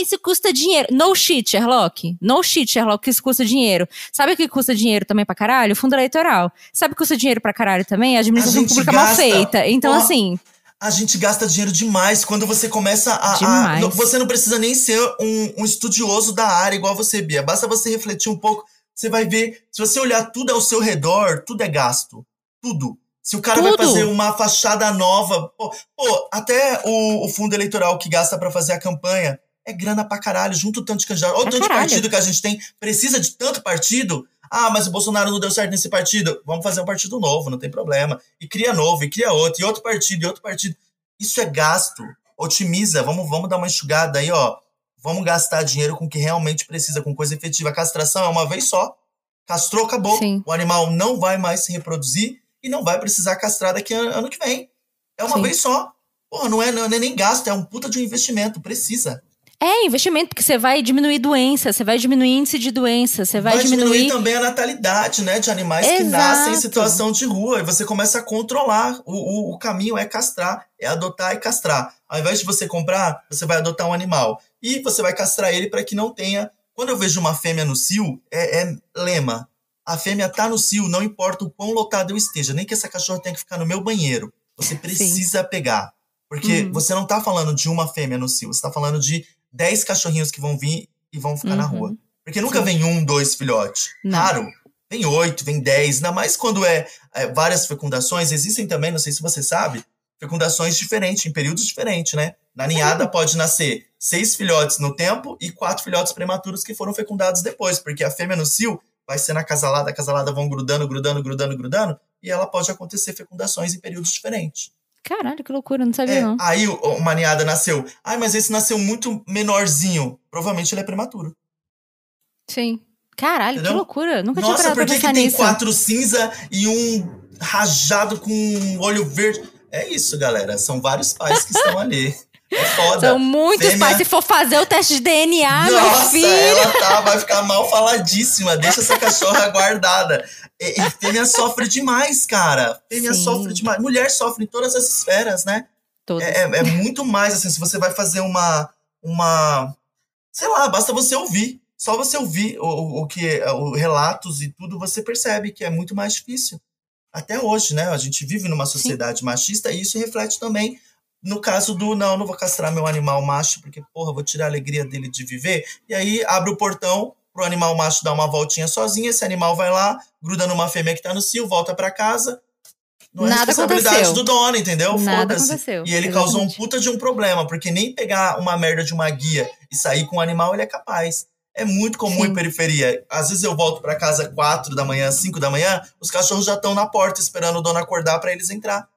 isso custa dinheiro. No shit, Sherlock. No shit, Sherlock, que isso custa dinheiro. Sabe o que custa dinheiro também pra caralho? Fundo eleitoral. Sabe o que custa dinheiro pra caralho também? A administração A pública mal gasta- feita. Então, Porra, assim, A gente gasta dinheiro demais quando você começa a. a- você não precisa nem ser um, um estudioso da área igual você, Bia. Basta você refletir um pouco. Você vai ver. Se você olhar tudo ao seu redor, tudo é gasto. Tudo. Se o cara vai Tudo. fazer uma fachada nova. Pô, pô, até o, o fundo eleitoral que gasta pra fazer a campanha é grana pra caralho, junto tanto de candidato. Olha o tanto de partido que a gente tem. Precisa de tanto partido. Ah, mas o Bolsonaro não deu certo nesse partido. Vamos fazer um partido novo, não tem problema. E cria novo, e cria outro, e outro partido, e outro partido. Isso é gasto. Otimiza, vamos, vamos dar uma enxugada aí, ó. Vamos gastar dinheiro com o que realmente precisa, com coisa efetiva. A castração é uma vez só. Castrou, acabou. Sim. O animal não vai mais se reproduzir e não vai precisar castrar daqui ano que vem. É uma Sim. vez só. Porra, não é, não é nem gasto, é um puta de um investimento. Precisa. é investimento, porque você vai diminuir doença, você vai diminuir índice de doença, você vai, diminuir. também a natalidade, né? De animais que Exato. nascem em situação de rua. E você começa a controlar. O, o, o caminho é castrar, é adotar e castrar. Ao invés de você comprar, você vai adotar um animal. E você vai castrar ele para que não tenha. Quando eu vejo uma fêmea no cio, é, é lema. A fêmea tá no cio, não importa o quão lotado eu esteja, nem que essa cachorra tenha que ficar no meu banheiro. Você precisa pegar. Porque Uhum. você não tá falando de uma fêmea no cio, você tá falando de 10 cachorrinhos que vão vir e vão ficar na Uhum. rua. Porque nunca Sim. vem um, dois filhotes. Não. Raro. Vem oito, vem dez. Ainda mais quando é, é, várias fecundações. Existem também, não sei se você sabe, fecundações diferentes, em períodos diferentes, né? Na ninhada pode nascer seis filhotes no tempo e quatro filhotes prematuros que foram fecundados depois. Porque a fêmea no cio vai sendo acasalada, acasalada vão grudando, grudando, grudando, grudando. E ela pode acontecer fecundações em períodos diferentes. Caralho, que loucura, não sabia É, não. aí o- uma ninhada nasceu. Ai, mas esse nasceu muito menorzinho. Provavelmente ele é prematuro. Sim. Caralho, Entendeu? que loucura. Nunca tinha Nossa, parado por pra que, que pensar tem nisso. quatro cinza e um rajado com um olho verde? É isso, galera. São vários pais que estão ali. É foda. São muitos Fêmea- pais. Se for fazer o teste de DNA, meu Nossa, filho. ela tá, vai ficar mal faladíssima. Deixa essa cachorra guardada. E, e fêmea sofre demais, cara. Fêmea Sim. sofre demais. Mulher sofre em todas as esferas, né? Todos. É, é- é muito mais assim, se você vai fazer uma. uma sei lá, basta você ouvir. Só você ouvir o, o, que é, o relatos e tudo, você percebe que é muito mais difícil. Até hoje, né? A gente vive numa sociedade machista e isso reflete também no caso do não, não vou castrar meu animal macho, porque, porra, vou tirar a alegria dele de viver. E aí abre o portão pro animal macho dar uma voltinha sozinho, esse animal vai lá, gruda numa fêmea que tá no cio, volta pra casa. Não é Nada responsabilidade aconteceu. do dono, entendeu? Nada aconteceu. E ele causou um Exatamente. puta de um problema, porque nem pegar uma merda de uma guia e sair com o animal ele é capaz. É muito comum Sim. em periferia. Às vezes eu volto pra casa 4 da manhã, 5 da manhã, os cachorros já estão na porta esperando o dono acordar pra eles entrar.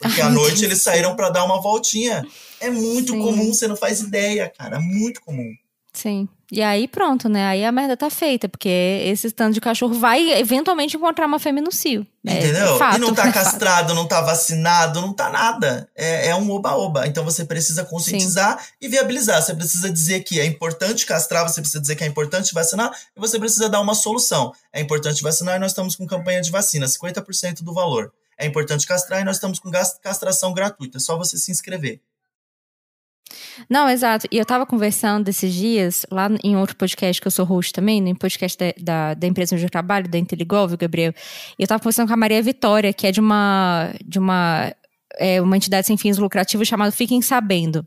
Porque Ai, à noite eles saíram pra dar uma voltinha. É muito Sim. comum, você não faz ideia, cara. Muito comum. Sim. E aí pronto, né? Aí a merda tá feita, porque esse tanto de cachorro vai eventualmente encontrar uma fêmea no cio. É, Entendeu? É fato, e não tá é castrado, fato. não tá vacinado, não tá nada. É, é um oba-oba. Então você precisa conscientizar Sim. e viabilizar. Você precisa dizer que é importante castrar, você precisa dizer que é importante vacinar, e você precisa dar uma solução. É importante vacinar e nós estamos com campanha de vacina, 50% do valor. É importante castrar e nós estamos com castração gratuita. É só você se inscrever. Não, exato. E eu tava conversando esses dias, lá em outro podcast que eu sou host também, no podcast da, da, da empresa onde eu trabalho, da Inteligov, Gabriel. E eu tava conversando com a Maria Vitória, que é de uma, de uma é uma entidade sem fins lucrativos chamada Fiquem Sabendo.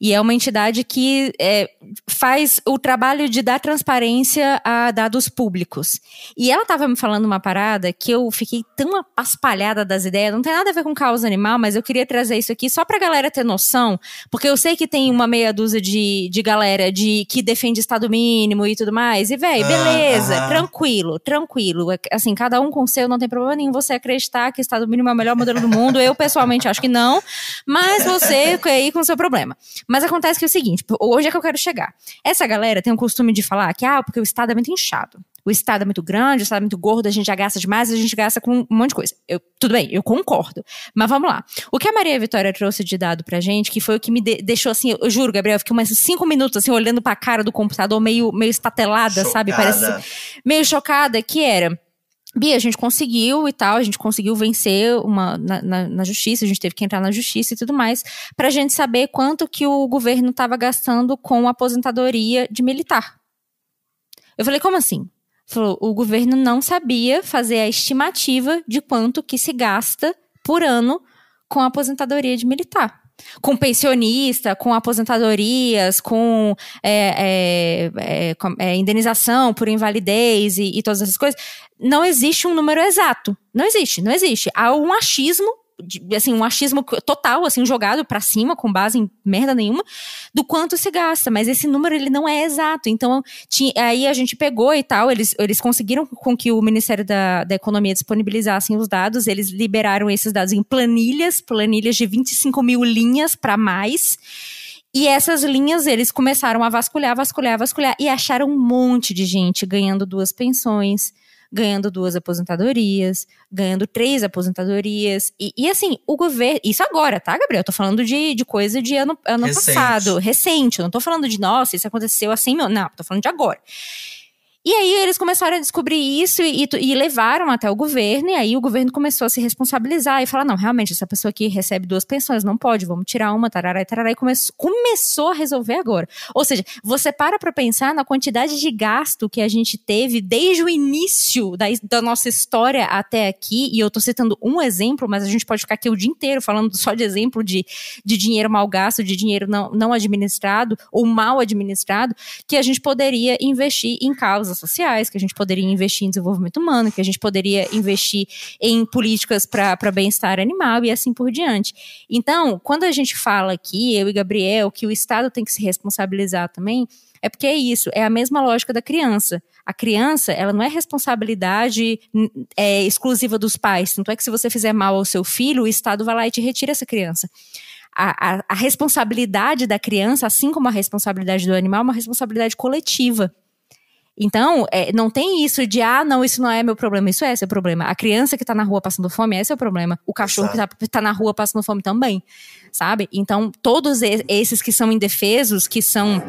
E é uma entidade que é, faz o trabalho de dar transparência a dados públicos. E ela estava me falando uma parada que eu fiquei tão apaspalhada das ideias, não tem nada a ver com causa animal, mas eu queria trazer isso aqui só pra galera ter noção, porque eu sei que tem uma meia dúzia de, de galera de que defende Estado mínimo e tudo mais. E, velho, beleza, ah, tranquilo, tranquilo. Assim, cada um com o seu, não tem problema nenhum você acreditar que Estado mínimo é o melhor modelo do mundo. Eu, pessoalmente, acho que não, mas você aí com o seu problema. Mas acontece que é o seguinte, hoje é que eu quero chegar. Essa galera tem o costume de falar que, ah, porque o Estado é muito inchado. O Estado é muito grande, o Estado é muito gordo, a gente já gasta demais, a gente gasta com um monte de coisa. Eu, tudo bem, eu concordo. Mas vamos lá. O que a Maria Vitória trouxe de dado pra gente, que foi o que me de deixou assim, eu juro, Gabriel, eu fiquei umas cinco minutos assim, olhando pra cara do computador, meio, meio estatelada, chocada. sabe? Parece meio chocada, que era Bia, a gente conseguiu e tal, a gente conseguiu vencer uma, na, na, na, justiça, a gente teve que entrar na justiça e tudo mais, pra gente saber quanto que o governo estava gastando com a aposentadoria de militar. Eu falei, como assim? Falou, o governo não sabia fazer a estimativa de quanto que se gasta por ano com a aposentadoria de militar com pensionista, com aposentadorias, com, é, é, é, é, indenização por invalidez e, e todas essas coisas, não existe um número exato. Não existe, não existe. Há um achismo assim, um achismo total, assim, jogado para cima, com base em merda nenhuma, do quanto se gasta, mas esse número ele não é exato. Então, tinha, aí a gente pegou e tal, eles, eles conseguiram com que o Ministério da, da Economia disponibilizasse os dados, eles liberaram esses dados em planilhas, planilhas de 25 mil linhas para mais. E essas linhas eles começaram a vasculhar, vasculhar, vasculhar e acharam um monte de gente ganhando duas pensões, ganhando duas aposentadorias, ganhando três aposentadorias. E, e, assim, o governo. Isso agora, tá, Gabriel? Eu tô falando de, de coisa de ano, ano passado, recente. Eu não tô falando de, nossa, isso aconteceu assim, meu. Não, tô falando de agora. E aí eles começaram a descobrir isso e, e, levaram até o governo, e aí o governo começou a se responsabilizar e falar: não, realmente, essa pessoa aqui recebe duas pensões, não pode, vamos tirar uma, tarará tarará, e come começou a resolver agora. Ou seja, você para pra pensar na quantidade de gasto que a gente teve desde o início da, da nossa história até aqui, e eu tô citando um exemplo, mas a gente pode ficar aqui o dia inteiro falando só de exemplo de, de dinheiro mal gasto, de dinheiro não, não administrado ou mal administrado, que a gente poderia investir em causas sociais, que a gente poderia investir em desenvolvimento humano, que a gente poderia investir em políticas para bem-estar animal e assim por diante. Então, quando a gente fala aqui, eu e Gabriel, que o Estado tem que se responsabilizar também, é porque é isso, é a mesma lógica da criança. A criança, ela não é responsabilidade é, exclusiva dos pais. Tanto é que se você fizer mal ao seu filho, o Estado vai lá e te retira essa criança. A, a, a responsabilidade da criança, assim como a responsabilidade do animal, é uma responsabilidade coletiva. Então, é, não tem isso de, ah, não, isso não é meu problema, isso é seu problema. A criança que tá na rua passando fome é seu problema. O cachorro Exato. que tá, tá na rua passando fome também, sabe? Então, todos esses que são indefesos, que são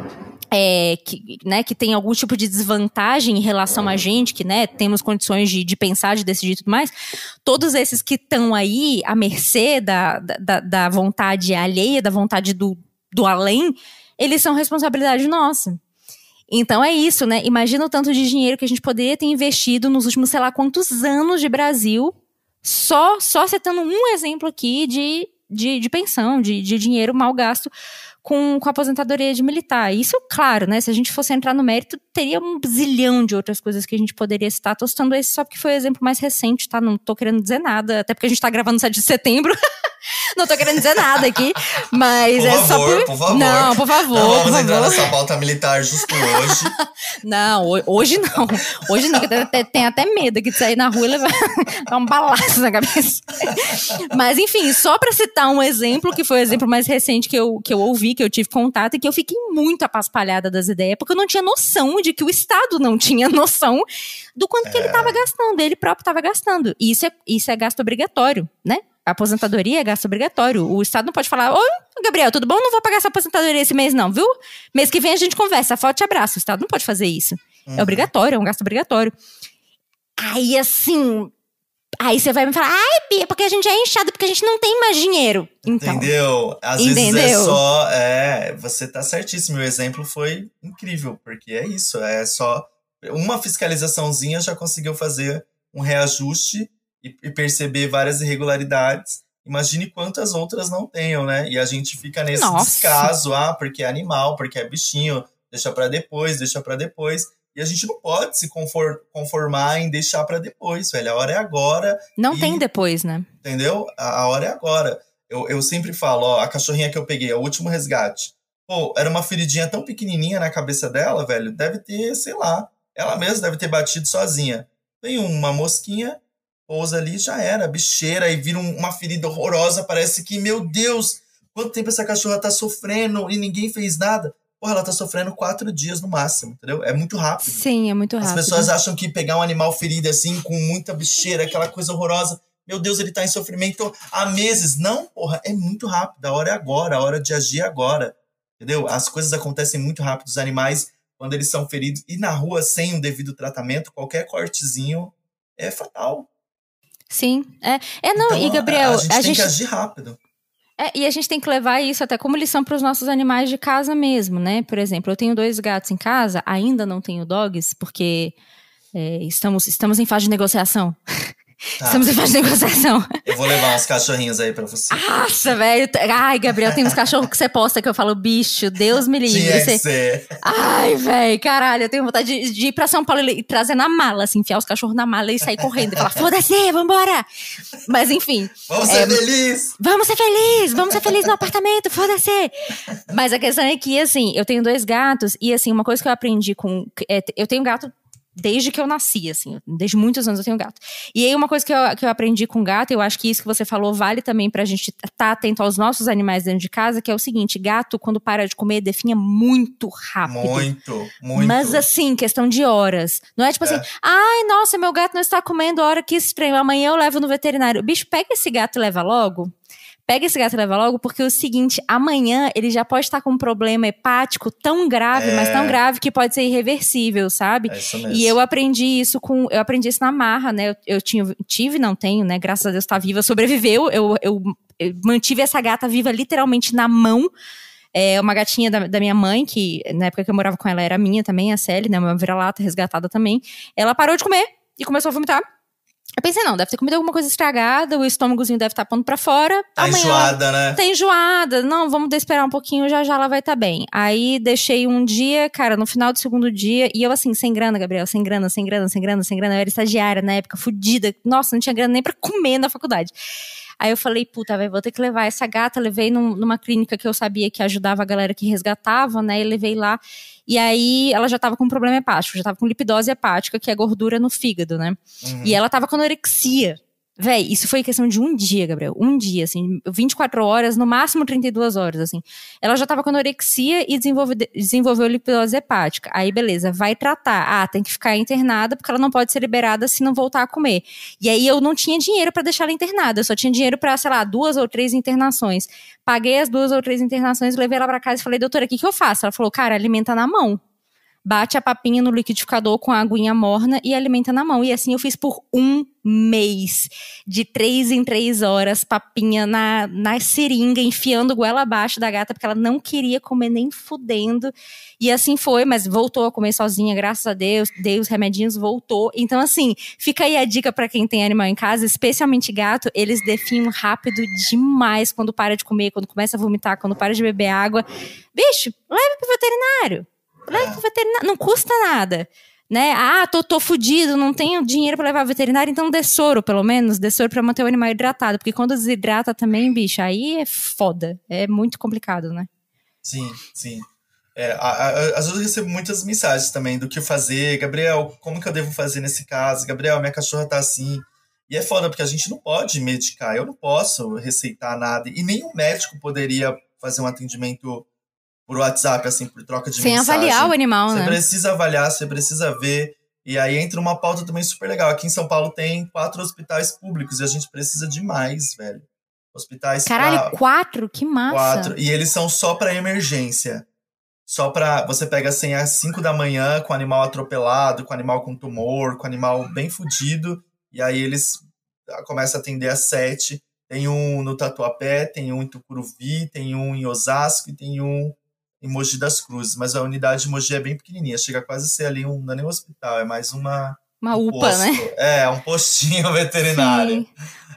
é, que, né, que tem algum tipo de desvantagem em relação a gente, que né, temos condições de, de pensar, de decidir e tudo mais, todos esses que estão aí à mercê da, da, da vontade alheia, da vontade do, do além, eles são responsabilidade nossa. Então é isso, né? Imagina o tanto de dinheiro que a gente poderia ter investido nos últimos, sei lá, quantos anos de Brasil, só, só citando um exemplo aqui de, de, de pensão, de, de dinheiro mal gasto com, com a aposentadoria de militar. Isso, claro, né? Se a gente fosse entrar no mérito, teria um zilhão de outras coisas que a gente poderia citar. Tô citando esse só porque foi o exemplo mais recente, tá? Não tô querendo dizer nada, até porque a gente tá gravando no 7 de setembro. não tô querendo dizer nada aqui, mas por é favor, só por... por favor. Não, por favor, não vamos favor. entrar nessa pauta militar justo hoje. não, hoje não. Hoje não, que tenho até medo aqui de sair na rua e levar um balaço na cabeça. Mas enfim, só para citar um exemplo, que foi o exemplo mais recente que eu, que eu ouvi, que eu tive contato e que eu fiquei muito apaspalhada das ideias, porque eu não tinha noção de que o Estado não tinha noção do quanto é. que ele estava gastando, ele próprio estava gastando. E isso é, isso é gasto obrigatório, né? A aposentadoria é gasto obrigatório. O Estado não pode falar, oi, Gabriel, tudo bom? Não vou pagar essa aposentadoria esse mês, não, viu? Mês que vem a gente conversa, forte abraço. O Estado não pode fazer isso. Uhum. É obrigatório, é um gasto obrigatório. Aí, assim, Aí você vai me falar, ai, Bia, porque a gente é inchado, porque a gente não tem mais dinheiro. Então, entendeu? Às entendeu? vezes é só. É, você tá certíssimo. O exemplo foi incrível, porque é isso. É só. Uma fiscalizaçãozinha já conseguiu fazer um reajuste e, perceber várias irregularidades. Imagine quantas outras não tenham, né? E a gente fica nesse Nossa. descaso, ah, porque é animal, porque é bichinho, deixa para depois, deixa para depois. E a gente não pode se conformar em deixar para depois, velho. A hora é agora. Não e, tem depois, né? Entendeu? A, hora é agora. Eu, eu sempre falo, ó, a cachorrinha que eu peguei, é o último resgate. Pô, era uma feridinha tão pequenininha na cabeça dela, velho. Deve ter, sei lá, ela mesma deve ter batido sozinha. Vem uma mosquinha, pousa ali, já era, bicheira, e vira uma ferida horrorosa. Parece que, meu Deus, quanto tempo essa cachorra tá sofrendo e ninguém fez nada? porra, ela tá sofrendo quatro dias no máximo, entendeu? É muito rápido. Sim, é muito rápido. As pessoas acham que pegar um animal ferido assim, com muita bicheira, aquela coisa horrorosa, meu Deus, ele tá em sofrimento há meses. Não, porra, é muito rápido. A hora é agora, a hora de agir é agora. Entendeu? As coisas acontecem muito rápido. Os animais, quando eles são feridos, e na rua sem um devido tratamento, qualquer cortezinho é fatal. Sim, é. É, não, então, e Gabriel. A gente a tem gente... que agir rápido. É, e a gente tem que levar isso até como lição para os nossos animais de casa mesmo, né? Por exemplo, eu tenho dois gatos em casa, ainda não tenho dogs, porque é, estamos, estamos em fase de negociação. Tá. Estamos em fase de negociação. Eu vou levar uns cachorrinhos aí pra você. Nossa, velho. Ai, Gabriel, tem uns cachorros que você posta que eu falo, bicho, Deus me livre. Tinha que ser. Ai, velho, caralho, eu tenho vontade de, de, ir pra São Paulo e trazer na mala, assim, enfiar os cachorros na mala e sair correndo e falar, foda-se, vambora. Mas enfim. Vamos é, ser felizes. Vamos ser felizes, vamos ser felizes no apartamento, foda-se. Mas a questão é que, assim, eu tenho dois gatos e, assim, uma coisa que eu aprendi com. É, eu tenho gato desde que eu nasci, assim, desde muitos anos eu tenho gato. E aí, uma coisa que eu, que eu aprendi com gato, eu acho que isso que você falou vale também pra gente estar tá atento aos nossos animais dentro de casa, que é o seguinte: gato, quando para de comer, definha muito rápido. Muito, muito. Mas assim, questão de horas. Não é tipo assim, é. assim, ai, nossa, meu gato não está comendo, hora que estranho, amanhã eu levo no veterinário. Bicho, pega esse gato e leva logo pega esse gato e leva logo, porque é o seguinte, amanhã ele já pode estar com um problema hepático tão grave, é. mas tão é. grave que pode ser irreversível, sabe? É isso mesmo. E eu aprendi isso com, eu aprendi isso na marra, né? Eu, eu tinha, tive, não tenho, né? Graças a Deus tá viva, sobreviveu. Eu, eu, eu mantive essa gata viva literalmente na mão. É uma gatinha da, da, minha mãe, que na época que eu morava com ela era minha também, a Sally, né? Uma vira-lata resgatada também. Ela parou de comer e começou a vomitar. Eu pensei, não, deve ter comido alguma coisa estragada, o estômagozinho deve estar tá pondo pra fora. Tá Amanhã enjoada, né? Tá enjoada. Não, vamos esperar um pouquinho, já já ela vai estar tá bem. Aí deixei um dia, cara, no final do segundo dia, e eu assim, sem grana, Gabriel, sem grana, sem grana, sem grana, sem grana. Eu era estagiária na época, fodida. Nossa, não tinha grana nem pra comer na faculdade. Aí eu falei, puta, véio, vou ter que levar essa gata. Levei num, numa clínica que eu sabia que ajudava a galera que resgatava, né? E levei lá. E aí ela já tava com um problema hepático, já tava com lipidose hepática, que é gordura no fígado, né? Uhum. E ela tava com anorexia. Véi, isso foi questão de um dia, Gabriel. Um dia, assim, 24 horas, no máximo 32 horas, assim. Ela já tava com anorexia e desenvolve, desenvolveu lipidose hepática. Aí, beleza, vai tratar. Ah, tem que ficar internada porque ela não pode ser liberada se não voltar a comer. E aí eu não tinha dinheiro para deixar ela internada, eu só tinha dinheiro para, sei lá, duas ou três internações. Paguei as duas ou três internações, levei ela para casa e falei, doutora, o que, que eu faço? Ela falou, cara, alimenta na mão bate a papinha no liquidificador com a aguinha morna e alimenta na mão. E assim eu fiz por um mês, de três em três horas, papinha na, na seringa, enfiando goela abaixo da gata, porque ela não queria comer nem fudendo. E assim foi, mas voltou a comer sozinha, graças a Deus, dei os remedinhos, voltou. Então, assim, fica aí a dica para quem tem animal em casa, especialmente gato, eles definham rápido demais quando para de comer, quando começa a vomitar, quando para de beber água. Bicho, leve pro veterinário Leva pro veterinário. Não custa nada. né? Ah, tô, tô fudido, não tenho dinheiro para levar ao veterinário, então dê soro, pelo menos, dê soro pra manter o animal hidratado. Porque quando desidrata também, bicho, aí é foda. É muito complicado, né? Sim, sim. É, a, a, às vezes eu recebo muitas mensagens também do que fazer. Gabriel, como que eu devo fazer nesse caso? Gabriel, minha cachorra tá assim. E é foda, porque a gente não pode medicar. Eu não posso receitar nada. E nenhum médico poderia fazer um atendimento por WhatsApp, assim, por troca de Sem mensagem. avaliar o animal, Você né? precisa avaliar, você precisa ver. E aí entra uma pauta também super legal. Aqui em São Paulo tem quatro hospitais públicos e a gente precisa de mais, velho. Hospitais Caralho, pra- quatro? Que massa. quatro. E eles são só pra emergência. Só pra. Você pega assim às 5 da manhã com animal atropelado, com animal com tumor, com animal bem fudido. E aí eles ah, começam a atender às 7. Tem um no Tatuapé, tem um em Tucuruvi, tem um em Osasco e tem um em Mogi das Cruzes. Mas a unidade de Mogi é bem pequenininha, chega quase a ser ali um. Não é nem um hospital, é mais uma. Uma um UPA, né? posto. É, um postinho veterinário. Sim.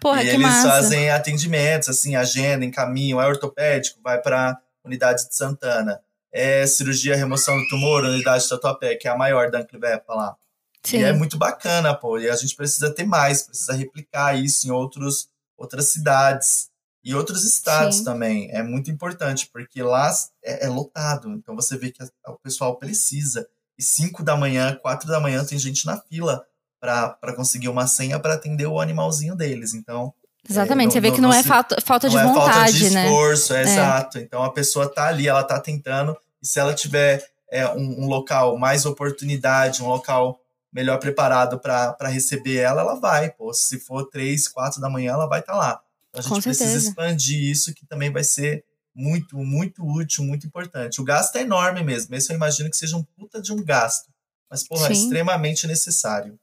Porra, e que eles massa. fazem atendimentos, assim, agenda, encaminham, é ortopédico, vai para unidade de Santana. É cirurgia, remoção do tumor, unidade de Tatuapé, que é a maior da Anclivepa lá. Sim. E é muito bacana, pô. E a gente precisa ter mais, precisa replicar isso em outros, outras cidades e outros estados Sim. também. É muito importante, porque lá é, é lotado. Então você vê que o pessoal precisa. E 5 da manhã, 4 da manhã, tem gente na fila para conseguir uma senha para atender o animalzinho deles. Então, Exatamente, não- você vê não- que não, não é se- falta, falta de é vontade, falta de né? esforço, é, exato. Então a pessoa tá ali, ela tá tentando, e se ela tiver é, um, um local mais oportunidade, um local melhor preparado para receber ela, ela vai. Pô, se for três, quatro da manhã, ela vai estar lá. Então a gente Com precisa certeza. expandir isso, que também vai ser muito, muito útil, muito importante. O gasto é enorme mesmo. Esse eu imagino que seja um puta de um gasto. Mas, porra, é Sim. extremamente necessário.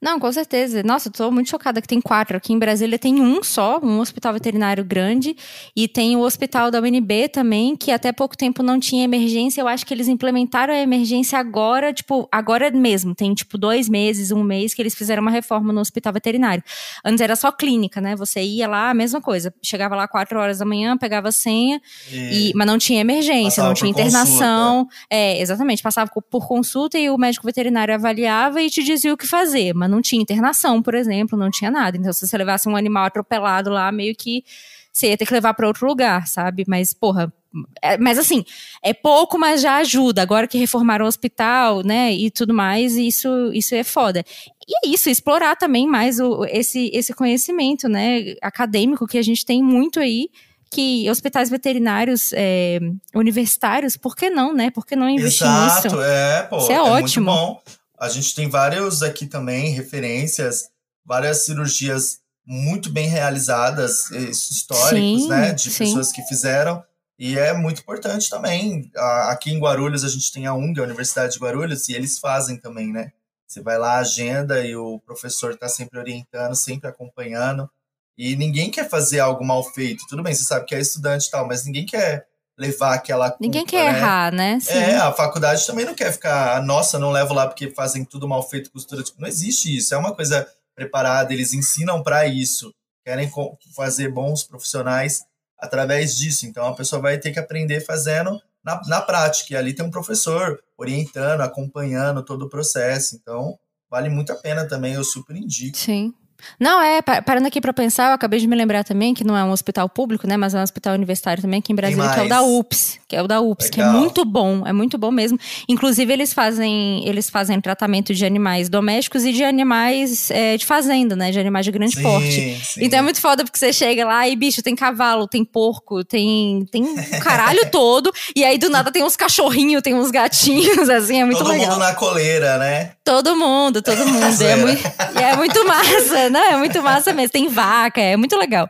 Não, com certeza. Nossa, eu tô muito chocada que tem quatro. Aqui em Brasília tem um só, um hospital veterinário grande, e tem o hospital da UNB também, que até pouco tempo não tinha emergência. Eu acho que eles implementaram a emergência agora, tipo, agora mesmo. Tem, tipo, dois meses, um mês, que eles fizeram uma reforma no hospital veterinário. Antes era só clínica, né? Você ia lá, a mesma coisa. Chegava lá quatro horas da manhã, pegava a senha, E, e- mas não tinha emergência, não tinha internação. É, exatamente. Passava por consulta e o médico veterinário avaliava e te dizia o que fazer. Mas não tinha internação, por exemplo, não tinha nada. Então, se você levasse um animal atropelado lá, meio que você ia ter que levar para outro lugar, sabe? Mas, porra. é- mas assim, é pouco, mas já ajuda. Agora que reformaram o hospital, né, e tudo mais, isso, isso é foda. E é isso, explorar também mais o, esse, esse conhecimento, né, acadêmico que a gente tem muito aí que hospitais veterinários é, universitários, por que não, né? Por que não investir Exato, nisso? é, pô. Isso é muito ótimo. bom. A gente tem vários aqui também, referências, várias cirurgias muito bem realizadas, eh, históricos, Sim, né? De sim. pessoas que fizeram. E é muito importante também. Aqui em Guarulhos a gente tem a UNG, a Universidade de Guarulhos, e eles fazem também, né? Você vai lá, agenda, e o professor está sempre orientando, sempre acompanhando. E ninguém quer fazer algo mal feito. Tudo bem, você sabe que é estudante e tal, mas ninguém quer levar aquela Ninguém culpa, quer né? errar, né? Sim. É, a faculdade também não quer ficar, nossa, não levo lá porque fazem tudo mal feito, costura. Tipo, não existe isso. É uma coisa preparada, eles ensinam para isso. Querem fazer bons profissionais através disso. Então a pessoa vai ter que aprender fazendo na, na prática. E ali tem um professor orientando, acompanhando todo o processo. Então vale muito a pena também, eu super indico. Sim. Não, é, pa- parando aqui pra pensar, eu acabei de me lembrar também que não é um hospital público, né, mas é um hospital universitário também aqui em Brasília, que é o da UPS, que é o da UPS, que é Legal. muito bom, é muito bom mesmo. Inclusive, eles fazem, eles fazem tratamento de animais domésticos e de animais é, de fazenda, né, de animais de grande porte. sim. Então é muito foda porque você chega lá e, bicho, tem cavalo, tem porco, tem, tem um caralho todo. E aí do nada tem uns cachorrinhos, tem uns gatinhos, assim, é muito Todo legal. mundo na coleira, né? Todo mundo, todo mundo. É muito, e é muito massa, né? É muito massa mesmo. Tem vaca, é muito legal.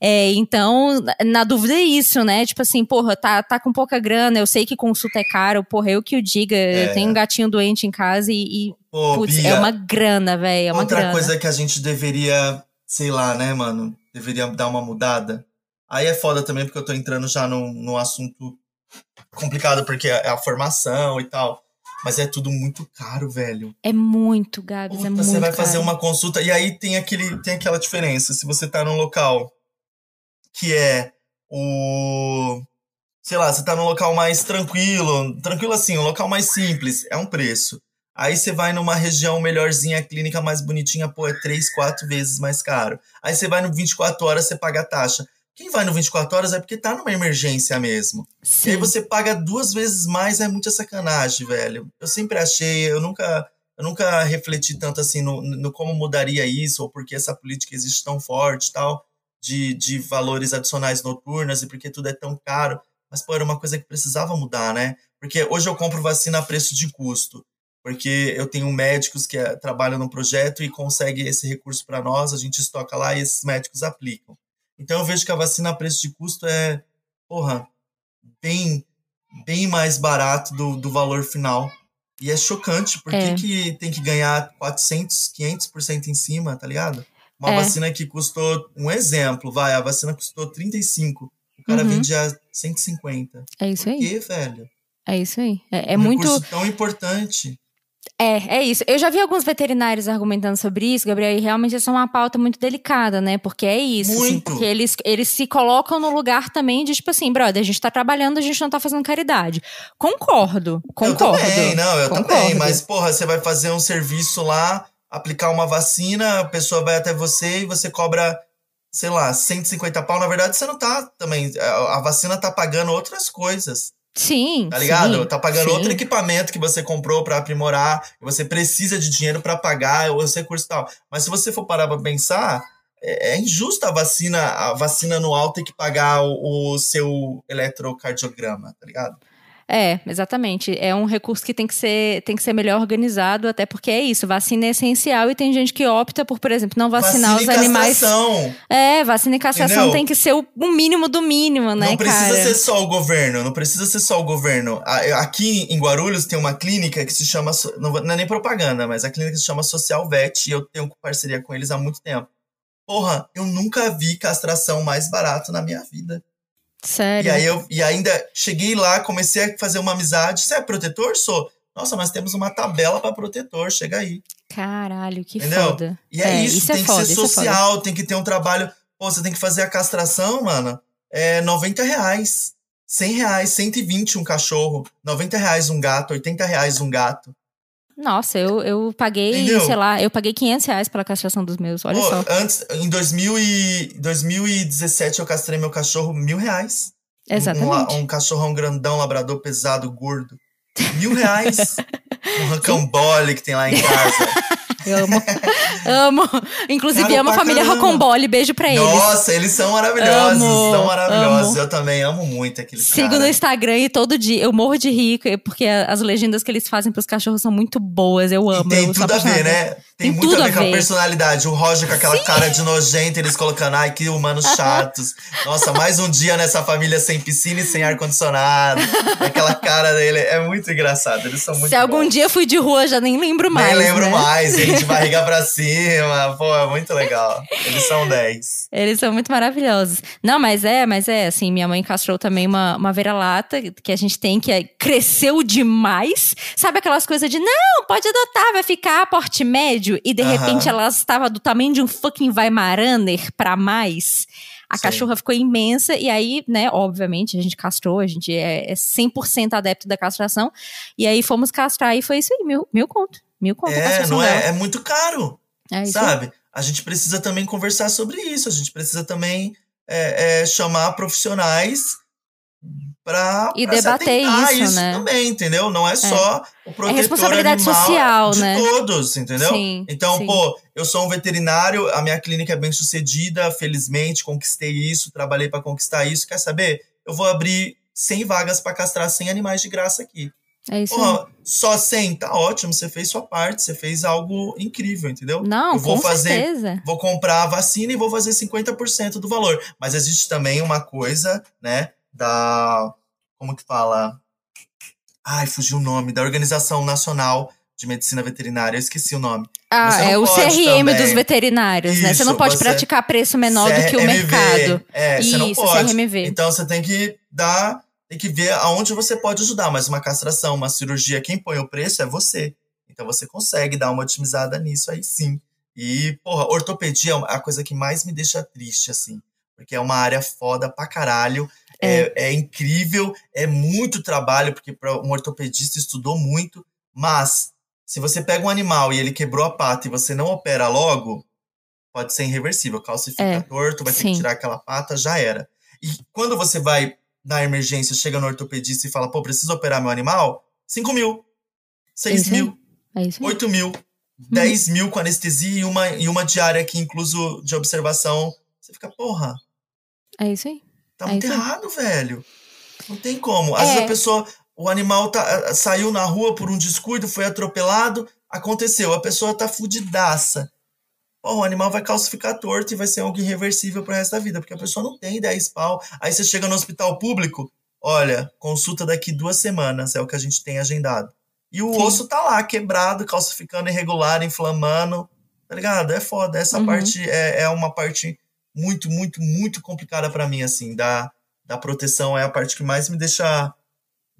É, então, na- dúvida é isso, né? Tipo assim, porra, tá, tá com pouca grana, eu sei que consulta é caro, porra, eu que o diga, eu tenho um gatinho doente em casa e, e Pô, putz, Bia, é uma grana, velho, é uma Outra grana. coisa que a gente deveria, sei lá, né, mano? Deveria dar uma mudada. Aí é foda também, porque eu tô entrando já num, num assunto complicado, porque é a formação e tal. Mas é tudo muito caro, velho. É muito, Gabs, Puta, é muito você vai caro. fazer uma consulta e aí tem, aquele, tem aquela diferença. Se você tá num local que é o. Sei lá, você tá num local mais tranquilo, tranquilo assim, um local mais simples, é um preço. Aí você vai numa região melhorzinha, clínica mais bonitinha, pô, é três, quatro vezes mais caro. Aí você vai no 24 horas, você paga a taxa. Quem vai no 24 horas é porque tá numa emergência mesmo. Sim. E aí você paga duas vezes mais, é muita sacanagem, velho. Eu sempre achei, eu nunca, eu nunca refleti tanto assim no, no como mudaria isso, ou porque essa política existe tão forte tal, de, de valores adicionais noturnas e porque tudo é tão caro. Mas, pô, era uma coisa que precisava mudar, né? Porque hoje eu compro vacina a preço de custo. Porque eu tenho médicos que eh, trabalham no projeto e conseguem esse recurso para nós, a gente estoca lá e esses médicos aplicam. Então eu vejo que a vacina a preço de custo é, porra, bem, bem mais barato do, do valor final. E é chocante, por é. que tem que ganhar 400, 500% em cima, tá ligado? Uma é. vacina que custou, um exemplo, vai, a vacina custou 35, o cara uhum. vende a 150. É isso aí. Por quê, velho? É isso aí. É, é um muito. tão importante. É, é isso. Eu já vi alguns veterinários argumentando sobre isso, Gabriel, e realmente essa é uma pauta muito delicada, né? Porque é isso. Assim, muito. Assim, porque eles, eles se colocam no lugar também de, tipo assim, brother, a gente tá trabalhando, a gente não tá fazendo caridade. Concordo, concordo. Eu também, não, eu concordo. também. Mas, porra, você vai fazer um serviço lá, aplicar uma vacina, a pessoa vai até você e você cobra, sei lá, 150 pau. Na verdade, você não tá também. A vacina tá pagando outras coisas. Sim. Tá ligado? Sim, tá pagando sim. outro equipamento que você comprou para aprimorar, você precisa de dinheiro para pagar os recursos e tal. Mas se você for parar pra pensar, é, é injusto a vacina, a vacina anual ter que pagar o, o seu eletrocardiograma, tá ligado? É, exatamente. É um recurso que tem que ser, tem que ser melhor organizado, até porque é isso, vacina é essencial e tem gente que opta por, por exemplo, não vacinar vacina os animais. Castração. É, vacina e castração Entendeu? tem que ser o, o, mínimo do mínimo, né, Não precisa cara? ser só o governo, não precisa ser só o governo. Aqui em Guarulhos tem uma clínica que se chama, não é nem propaganda, mas a clínica se chama Social Vet e eu tenho parceria com eles há muito tempo. Porra, eu nunca vi castração mais barato na minha vida. Sério? E aí eu e ainda cheguei lá, comecei a fazer uma amizade. Você é protetor? Sou. Nossa, mas temos uma tabela para protetor, chega aí. Caralho, que Entendeu? foda. E é, é isso, isso, é tem é que foda, ser social, é tem que ter um trabalho. Pô, você tem que fazer a castração, mano. É 90 reais. 100 reais, 120 um cachorro, 90 reais um gato, 80 reais um gato. Nossa, eu, eu paguei, Entendeu? sei lá, eu paguei 500 reais pela castração dos meus, olha Pô, só. Antes, em 2000 e, 2017 eu castrei meu cachorro mil reais. Exatamente. Um, um cachorrão grandão, labrador pesado, gordo. Mil reais. um rocambole que tem lá em casa. amo. amo. Inclusive, Cara, amo a família Rocambole. Beijo pra eles. Nossa, eles são maravilhosos. Amo, são maravilhosos. Amo. Eu também amo muito aqueles Sigo cara. no Instagram e todo dia. Eu morro de rir, porque as legendas que eles fazem pros cachorros são muito boas. Eu amo. E tem eu tudo a ver, né? Tem, tem muito a ver, a ver com a personalidade. O Roger com aquela Sim. cara de nojento, eles colocando, ai, que humanos chatos. Nossa, mais um dia nessa família sem piscina e sem ar-condicionado. aquela cara dele é muito engraçado. Eles são muito Se algum dia fui de rua, já nem lembro mais. Nem lembro né? mais, hein? de barriga pra cima. Pô, é muito legal. Eles são 10. Eles são muito maravilhosos. Não, mas é, mas é, assim, minha mãe castrou também uma, uma vira-lata que a gente tem, que é, cresceu demais. Sabe aquelas coisas de, não, pode adotar, vai ficar porte médio. E de repente ela estava do tamanho de um fucking Weimaraner pra mais. A Sim. cachorra ficou imensa, e aí, né, obviamente, a gente castrou, a gente é, é 100% adepto da castração. E aí fomos castrar e foi isso aí, mil, mil conto. Mil conto é, não é, é muito caro. É sabe? A gente precisa também conversar sobre isso. A gente precisa também é, é, chamar profissionais para e debater isso, isso, né? também, entendeu? Não é, é. só o protetor é responsabilidade social, de né? todos, entendeu? Sim, então, sim. pô, eu sou um veterinário, a minha clínica é bem sucedida, felizmente conquistei isso, trabalhei para conquistar isso. Quer saber? Eu vou abrir 100 vagas para castrar 100 animais de graça aqui. É isso Porra, só 100, tá ótimo, você fez sua parte, você fez algo incrível, entendeu? Não, eu vou com fazer, certeza. vou comprar a vacina e vou fazer 50% do valor. Mas existe também uma coisa, né, da como que fala? Ai, fugiu o nome, da Organização Nacional de Medicina Veterinária, eu esqueci o nome. Ah, é o CRM também. dos veterinários, Isso, né? Você não pode você... praticar preço menor CRMV, do que o mercado. É, Isso, você não pode. CRMV. Então você tem que dar tem que ver aonde você pode ajudar, mas uma castração, uma cirurgia, quem põe o preço é você. Então você consegue dar uma otimizada nisso aí sim. E, porra, ortopedia é a coisa que mais me deixa triste, assim. Porque é uma área foda pra caralho. É, é, é incrível, é muito trabalho, porque um ortopedista estudou muito, mas Se você pega um animal e ele quebrou a pata e você não opera logo, pode ser irreversível. Calcifica é, torto, vai sim. ter que tirar aquela pata, já era. E quando você vai na emergência, chega no ortopedista e fala, pô, preciso operar meu animal, 5 mil, 6 é mil, é 8 mil, 10 uhum. mil com anestesia e uma, e uma diária aqui, incluso de observação. Você fica, porra. É isso aí. Tá é muito errado, aí. velho. Não tem como. Às vezes a é. pessoa o animal tá, saiu na rua por um descuido, foi atropelado, aconteceu, a pessoa tá fudidaça. Pô, o animal vai calcificar torto e vai ser algo irreversível pro resto da vida, porque a pessoa não tem 10 pau. Aí você chega no hospital público, olha, consulta daqui duas semanas, é o que a gente tem agendado. E o Sim. osso tá lá, quebrado, calcificando irregular, inflamando, tá ligado? É foda. Essa uhum. parte é, é uma parte muito, muito, muito complicada para mim, assim, da, da proteção. É a parte que mais me deixa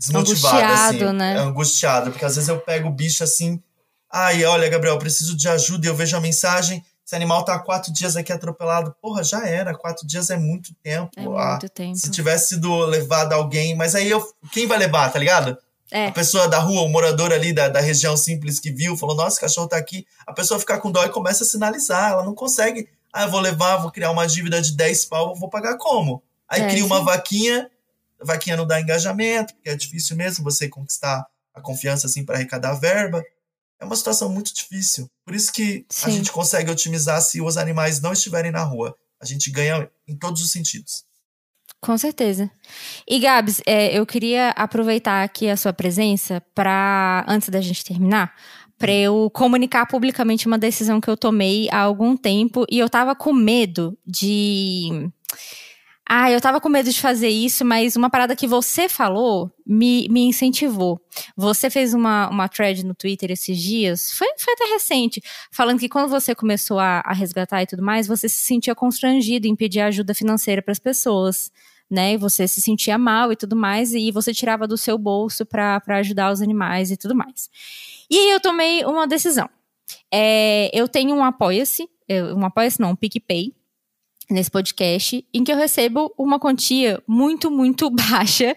desmotivado, angustiado, assim, né? angustiado, porque às vezes eu pego o bicho assim, ai, olha, Gabriel, preciso de ajuda, e eu vejo a mensagem, esse animal tá há quatro dias aqui atropelado, porra, já era, quatro dias é muito tempo. É ah, muito tempo. Se tivesse sido levado alguém, mas aí eu, quem vai levar, tá ligado? É. A pessoa da rua, o morador ali da, da região simples que viu, falou, nossa, o cachorro tá aqui, a pessoa fica com dó e começa a sinalizar, ela não consegue, ah, eu vou levar, vou criar uma dívida de 10 pau, vou pagar como? Aí é, cria uma vaquinha vaquinha não dá engajamento, porque é difícil mesmo você conquistar a confiança assim para arrecadar verba. É uma situação muito difícil. Por isso que Sim. a gente consegue otimizar se os animais não estiverem na rua. A gente ganha em todos os sentidos. Com certeza. E Gabs, é, eu queria aproveitar aqui a sua presença para, antes da gente terminar, para eu comunicar publicamente uma decisão que eu tomei há algum tempo e eu tava com medo de ah, eu tava com medo de fazer isso, mas uma parada que você falou me, me incentivou. Você fez uma, uma thread no Twitter esses dias, foi, foi até recente, falando que quando você começou a, a resgatar e tudo mais, você se sentia constrangido em pedir ajuda financeira para as pessoas. Né, você se sentia mal e tudo mais, e você tirava do seu bolso para ajudar os animais e tudo mais. E aí eu tomei uma decisão. É, eu tenho um Apoia-se, um Apoia-se não, um PicPay, nesse podcast, em que eu recebo uma quantia muito, muito baixa,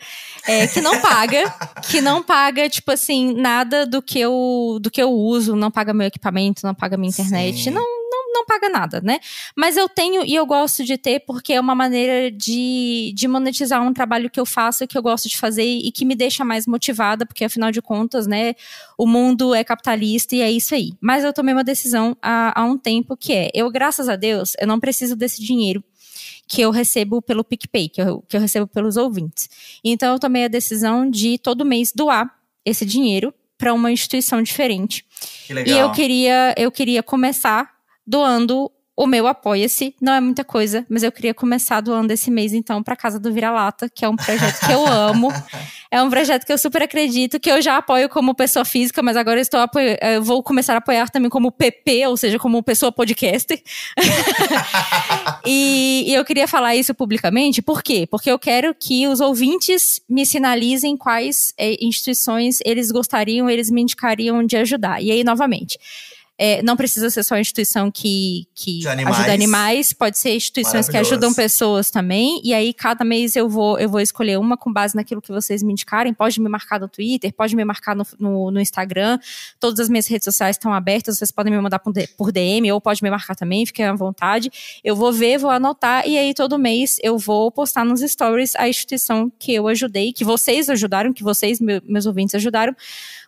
é, que não paga, que não paga, tipo assim, nada do que eu, do que eu uso, não paga meu equipamento, não paga minha internet, Sim. não, não paga nada, né? Mas eu tenho e eu gosto de ter porque é uma maneira de, de monetizar um trabalho que eu faço, que eu gosto de fazer e que me deixa mais motivada, porque afinal de contas, né, o mundo é capitalista e é isso aí. Mas eu tomei uma decisão há, há um tempo que é, eu, graças a Deus, eu não preciso desse dinheiro que eu recebo pelo PicPay, que eu, que eu recebo pelos ouvintes. Então eu tomei a decisão de todo mês doar esse dinheiro para uma instituição diferente. Que legal. E eu queria, eu queria começar doando o meu Apoia-se. Não é muita coisa, mas eu queria começar doando esse mês, então, para Casa do Vira-Lata, que é um projeto que eu amo. É um projeto que eu super acredito, que eu já apoio como pessoa física, mas agora eu estou apoio, eu vou começar a apoiar também como PP, ou seja, como pessoa podcaster. e, e eu queria falar isso publicamente, por quê? Porque eu quero que os ouvintes me sinalizem quais é, instituições eles gostariam, eles me indicariam de ajudar. E aí, novamente, é, não precisa ser só instituição que, que animais. ajuda animais, pode ser instituições que ajudam pessoas também. E aí, cada mês eu vou, eu vou escolher uma com base naquilo que vocês me indicarem. Pode me marcar no Twitter, pode me marcar no, no, no Instagram. Todas as minhas redes sociais estão abertas, vocês podem me mandar por DM ou pode me marcar também, fiquem à vontade. Eu vou ver, vou anotar, e aí todo mês eu vou postar nos stories a instituição que eu ajudei, que vocês ajudaram, que vocês, meus ouvintes, ajudaram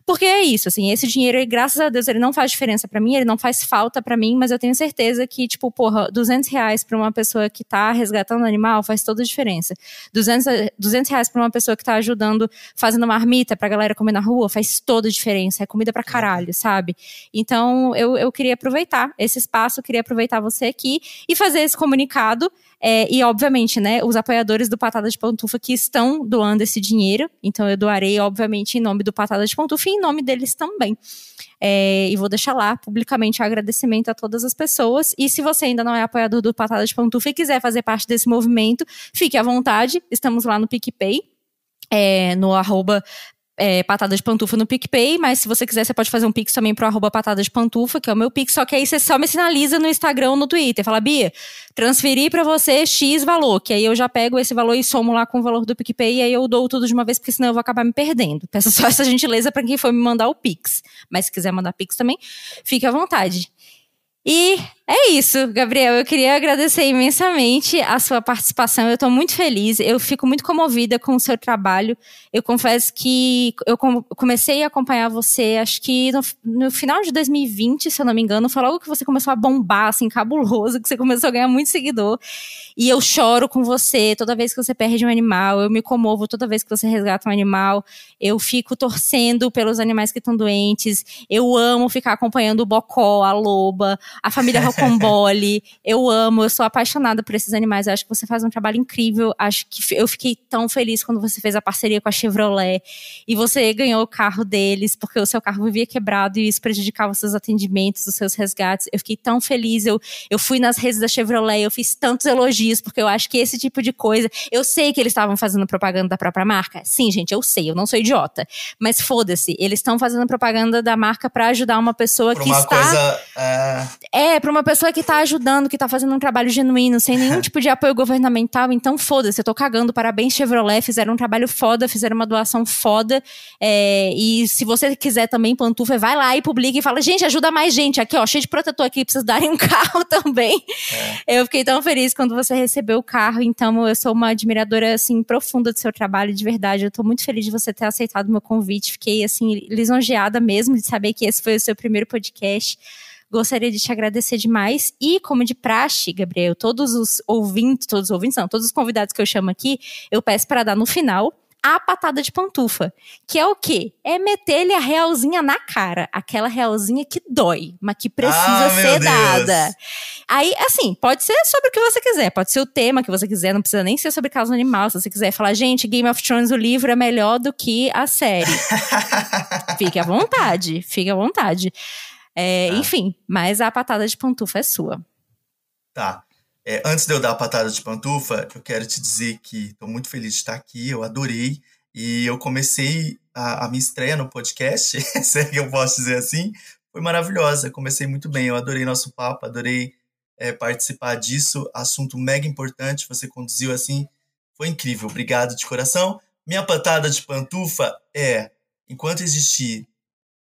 porque é isso, assim, esse dinheiro, graças a Deus, ele não faz diferença para mim, ele não faz falta para mim, mas eu tenho certeza que, tipo, porra, 200 reais pra uma pessoa que tá resgatando um animal faz toda a diferença. 200, 200 reais pra uma pessoa que tá ajudando, fazendo marmita pra galera comer na rua, faz toda a diferença. É comida pra caralho, sabe? Então, eu, eu queria aproveitar esse espaço, queria aproveitar você aqui e fazer esse comunicado. É, e, obviamente, né, os apoiadores do Patada de Pantufa que estão doando esse dinheiro. Então, eu doarei, obviamente, em nome do Patada de Pantufa e em nome deles também. É, e vou deixar lá publicamente agradecimento a todas as pessoas. E se você ainda não é apoiador do Patada de Pantufa e quiser fazer parte desse movimento, fique à vontade. Estamos lá no PicPay, é, no arroba é, Patada de Pantufa no PicPay, mas se você quiser, você pode fazer um Pix também pro arroba Patada de Pantufa, que é o meu Pix, só que aí você só me sinaliza no Instagram ou no Twitter. Fala, Bia, transferir para você X valor, que aí eu já pego esse valor e somo lá com o valor do PicPay e aí eu dou tudo de uma vez, porque senão eu vou acabar me perdendo. Peço só essa gentileza para quem for me mandar o Pix. Mas se quiser mandar Pix também, fique à vontade. E é isso, Gabriel. Eu queria agradecer imensamente a sua participação. Eu estou muito feliz. Eu fico muito comovida com o seu trabalho. Eu confesso que eu comecei a acompanhar você, acho que no, no, final de 2020, se eu não me engano, foi logo que você começou a bombar, assim, cabuloso, que você começou a ganhar muito seguidor. E eu choro com você toda vez que você perde um animal. Eu me comovo toda vez que você resgata um animal. Eu fico torcendo pelos animais que estão doentes. Eu amo ficar acompanhando o bocó, a loba a família Rocambole. eu amo, eu sou apaixonada por esses animais. Eu acho que você faz um trabalho incrível. Acho que eu fiquei tão feliz quando você fez a parceria com a Chevrolet e você ganhou o carro deles, porque o seu carro vivia quebrado e isso prejudicava os seus atendimentos, os seus resgates. Eu fiquei tão feliz. Eu, eu fui nas redes da Chevrolet, eu fiz tantos elogios, porque eu acho que esse tipo de coisa. Eu sei que eles estavam fazendo propaganda da própria marca. Sim, gente, eu sei, eu não sou idiota. Mas foda-se, eles estão fazendo propaganda da marca para ajudar uma pessoa Por que uma está. Coisa, é é, para uma pessoa que tá ajudando, que tá fazendo um trabalho genuíno, sem nenhum tipo de apoio governamental, então foda-se, eu tô cagando. Parabéns, Chevrolet, fizeram um trabalho foda, fizeram uma doação foda. É, e se você quiser também, Pantufa, vai lá e publica e fala: gente, ajuda mais gente aqui, ó, cheio de protetor aqui, precisa darem um carro também. É. Eu fiquei tão feliz quando você recebeu o carro, então eu sou uma admiradora, assim, profunda do seu trabalho, de verdade. Eu tô muito feliz de você ter aceitado o meu convite, fiquei, assim, lisonjeada mesmo de saber que esse foi o seu primeiro podcast. Gostaria de te agradecer demais. E, como de praxe, Gabriel, todos os ouvintes, todos os ouvintes, não, todos os convidados que eu chamo aqui, eu peço para dar no final a patada de pantufa. Que é o quê? É meter-lhe a realzinha na cara. Aquela realzinha que dói, mas que precisa ah, ser dada. Aí, assim, pode ser sobre o que você quiser. Pode ser o tema que você quiser. Não precisa nem ser sobre caso animal. Se você quiser falar, gente, Game of Thrones, o livro é melhor do que a série. fique à vontade. Fique à vontade. É, tá. Enfim, mas a patada de pantufa é sua. Tá. É, antes de eu dar a patada de pantufa, eu quero te dizer que estou muito feliz de estar aqui, eu adorei. E eu comecei a, a minha estreia no podcast, se é que eu posso dizer assim, foi maravilhosa. Comecei muito bem, eu adorei nosso papo, adorei é, participar disso. Assunto mega importante, você conduziu assim, foi incrível. Obrigado de coração. Minha patada de pantufa é: enquanto existir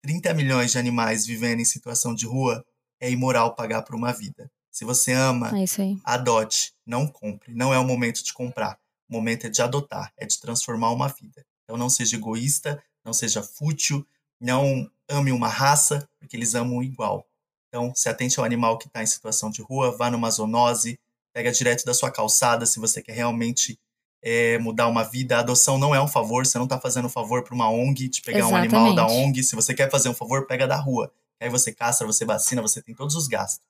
30 milhões de animais vivendo em situação de rua, é imoral pagar por uma vida. Se você ama, é adote, não compre. Não é o momento de comprar. O momento é de adotar, é de transformar uma vida. Então não seja egoísta, não seja fútil, não ame uma raça, porque eles amam igual. Então, se atente ao animal que está em situação de rua, vá numa zoonose, pega direto da sua calçada se você quer realmente é, mudar uma vida. A adoção não é um favor, você não está fazendo um favor para uma ONG de pegar Exatamente. um animal da ONG. Se você quer fazer um favor, pega da rua. Aí você caça, você vacina, você tem todos os gastos.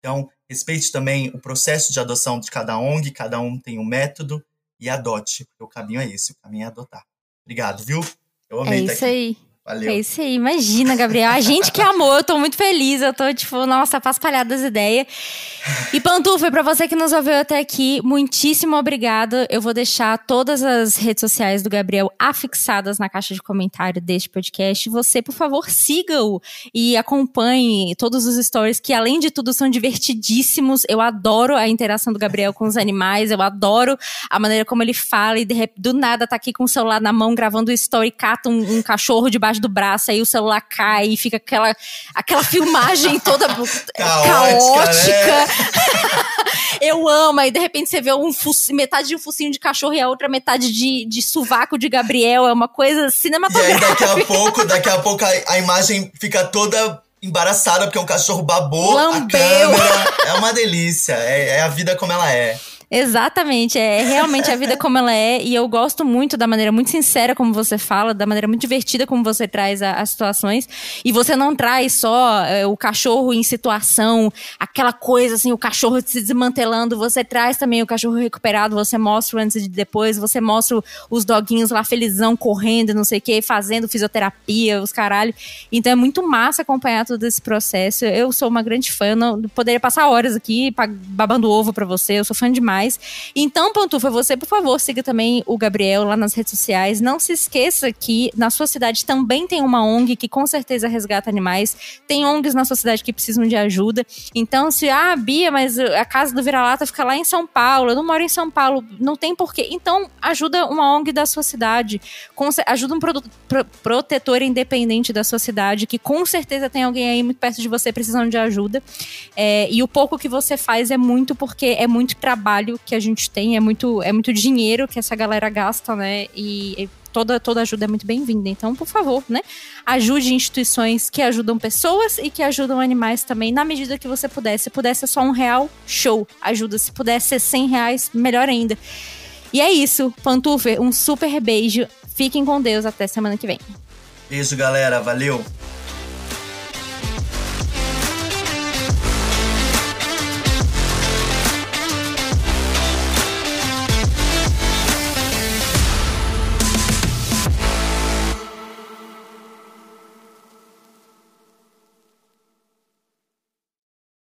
Então, respeite também o processo de adoção de cada ONG, cada um tem um método e adote, porque o caminho é esse, o caminho é adotar. Obrigado, viu? Eu amei é isso aí. Valeu. É isso aí, imagina, Gabriel. A gente que amou, eu tô muito feliz. Eu tô, tipo, nossa, paspalhada das ideias. E Pantufa, pra você que nos ouviu até aqui, muitíssimo obrigada. Eu vou deixar todas as redes sociais do Gabriel afixadas na caixa de comentário deste podcast. Você, por favor, siga-o e acompanhe todos os stories, que além de tudo são divertidíssimos. Eu adoro a interação do Gabriel com os animais, eu adoro a maneira como ele fala e de, do nada tá aqui com o celular na mão gravando o story, cata um, um cachorro debaixo debaixo do braço, aí o celular cai e fica aquela, aquela filmagem toda caótica. Né? Eu amo, aí de repente você vê um metade de um focinho de cachorro e a outra metade de, de sovaco de Gabriel. É uma coisa cinematográfica. E aí daqui a pouco, daqui a pouco a, a imagem fica toda embaraçada porque um cachorro babou Lambeu. a câmera. É uma delícia. É, é a vida como ela é. Exatamente, é realmente a vida como ela é e eu gosto muito da maneira muito sincera como você fala, da maneira muito divertida como você traz a, as situações e você não traz só é, o cachorro em situação, aquela coisa assim, o cachorro se desmantelando, você traz também o cachorro recuperado, você mostra o antes e depois, você mostra os doguinhos lá felizão correndo, não sei o que, fazendo fisioterapia, os caralho. Então é muito massa acompanhar todo esse processo. Eu sou uma grande fã, não poderia passar horas aqui babando ovo para você, eu sou fã demais animais. Então, Pantufa, você, por favor, siga também o Gabriel lá nas redes sociais. Não se esqueça que na sua cidade também tem uma ONG que com certeza resgata animais. Tem ONGs na sua cidade que precisam de ajuda. Então, se, ah, Bia, mas a casa do vira-lata fica lá em São Paulo, eu não moro em São Paulo, não tem porquê. Então, ajuda uma ONG da sua cidade, ajuda um pro, protetor independente da sua cidade, que com certeza tem alguém aí muito perto de você precisando de ajuda. É, e o pouco que você faz é muito porque é muito trabalho que a gente tem, é muito, é muito dinheiro que essa galera gasta, né? E toda, toda ajuda é muito bem-vinda. Então, por favor, né? Ajude instituições que ajudam pessoas e que ajudam animais também, na medida que você puder. Se puder ser só um real, show, ajuda. Se puder ser 100 reais, melhor ainda. E é isso, Pantufer, um super beijo. Fiquem com Deus, até semana que vem. Beijo, galera. Valeu!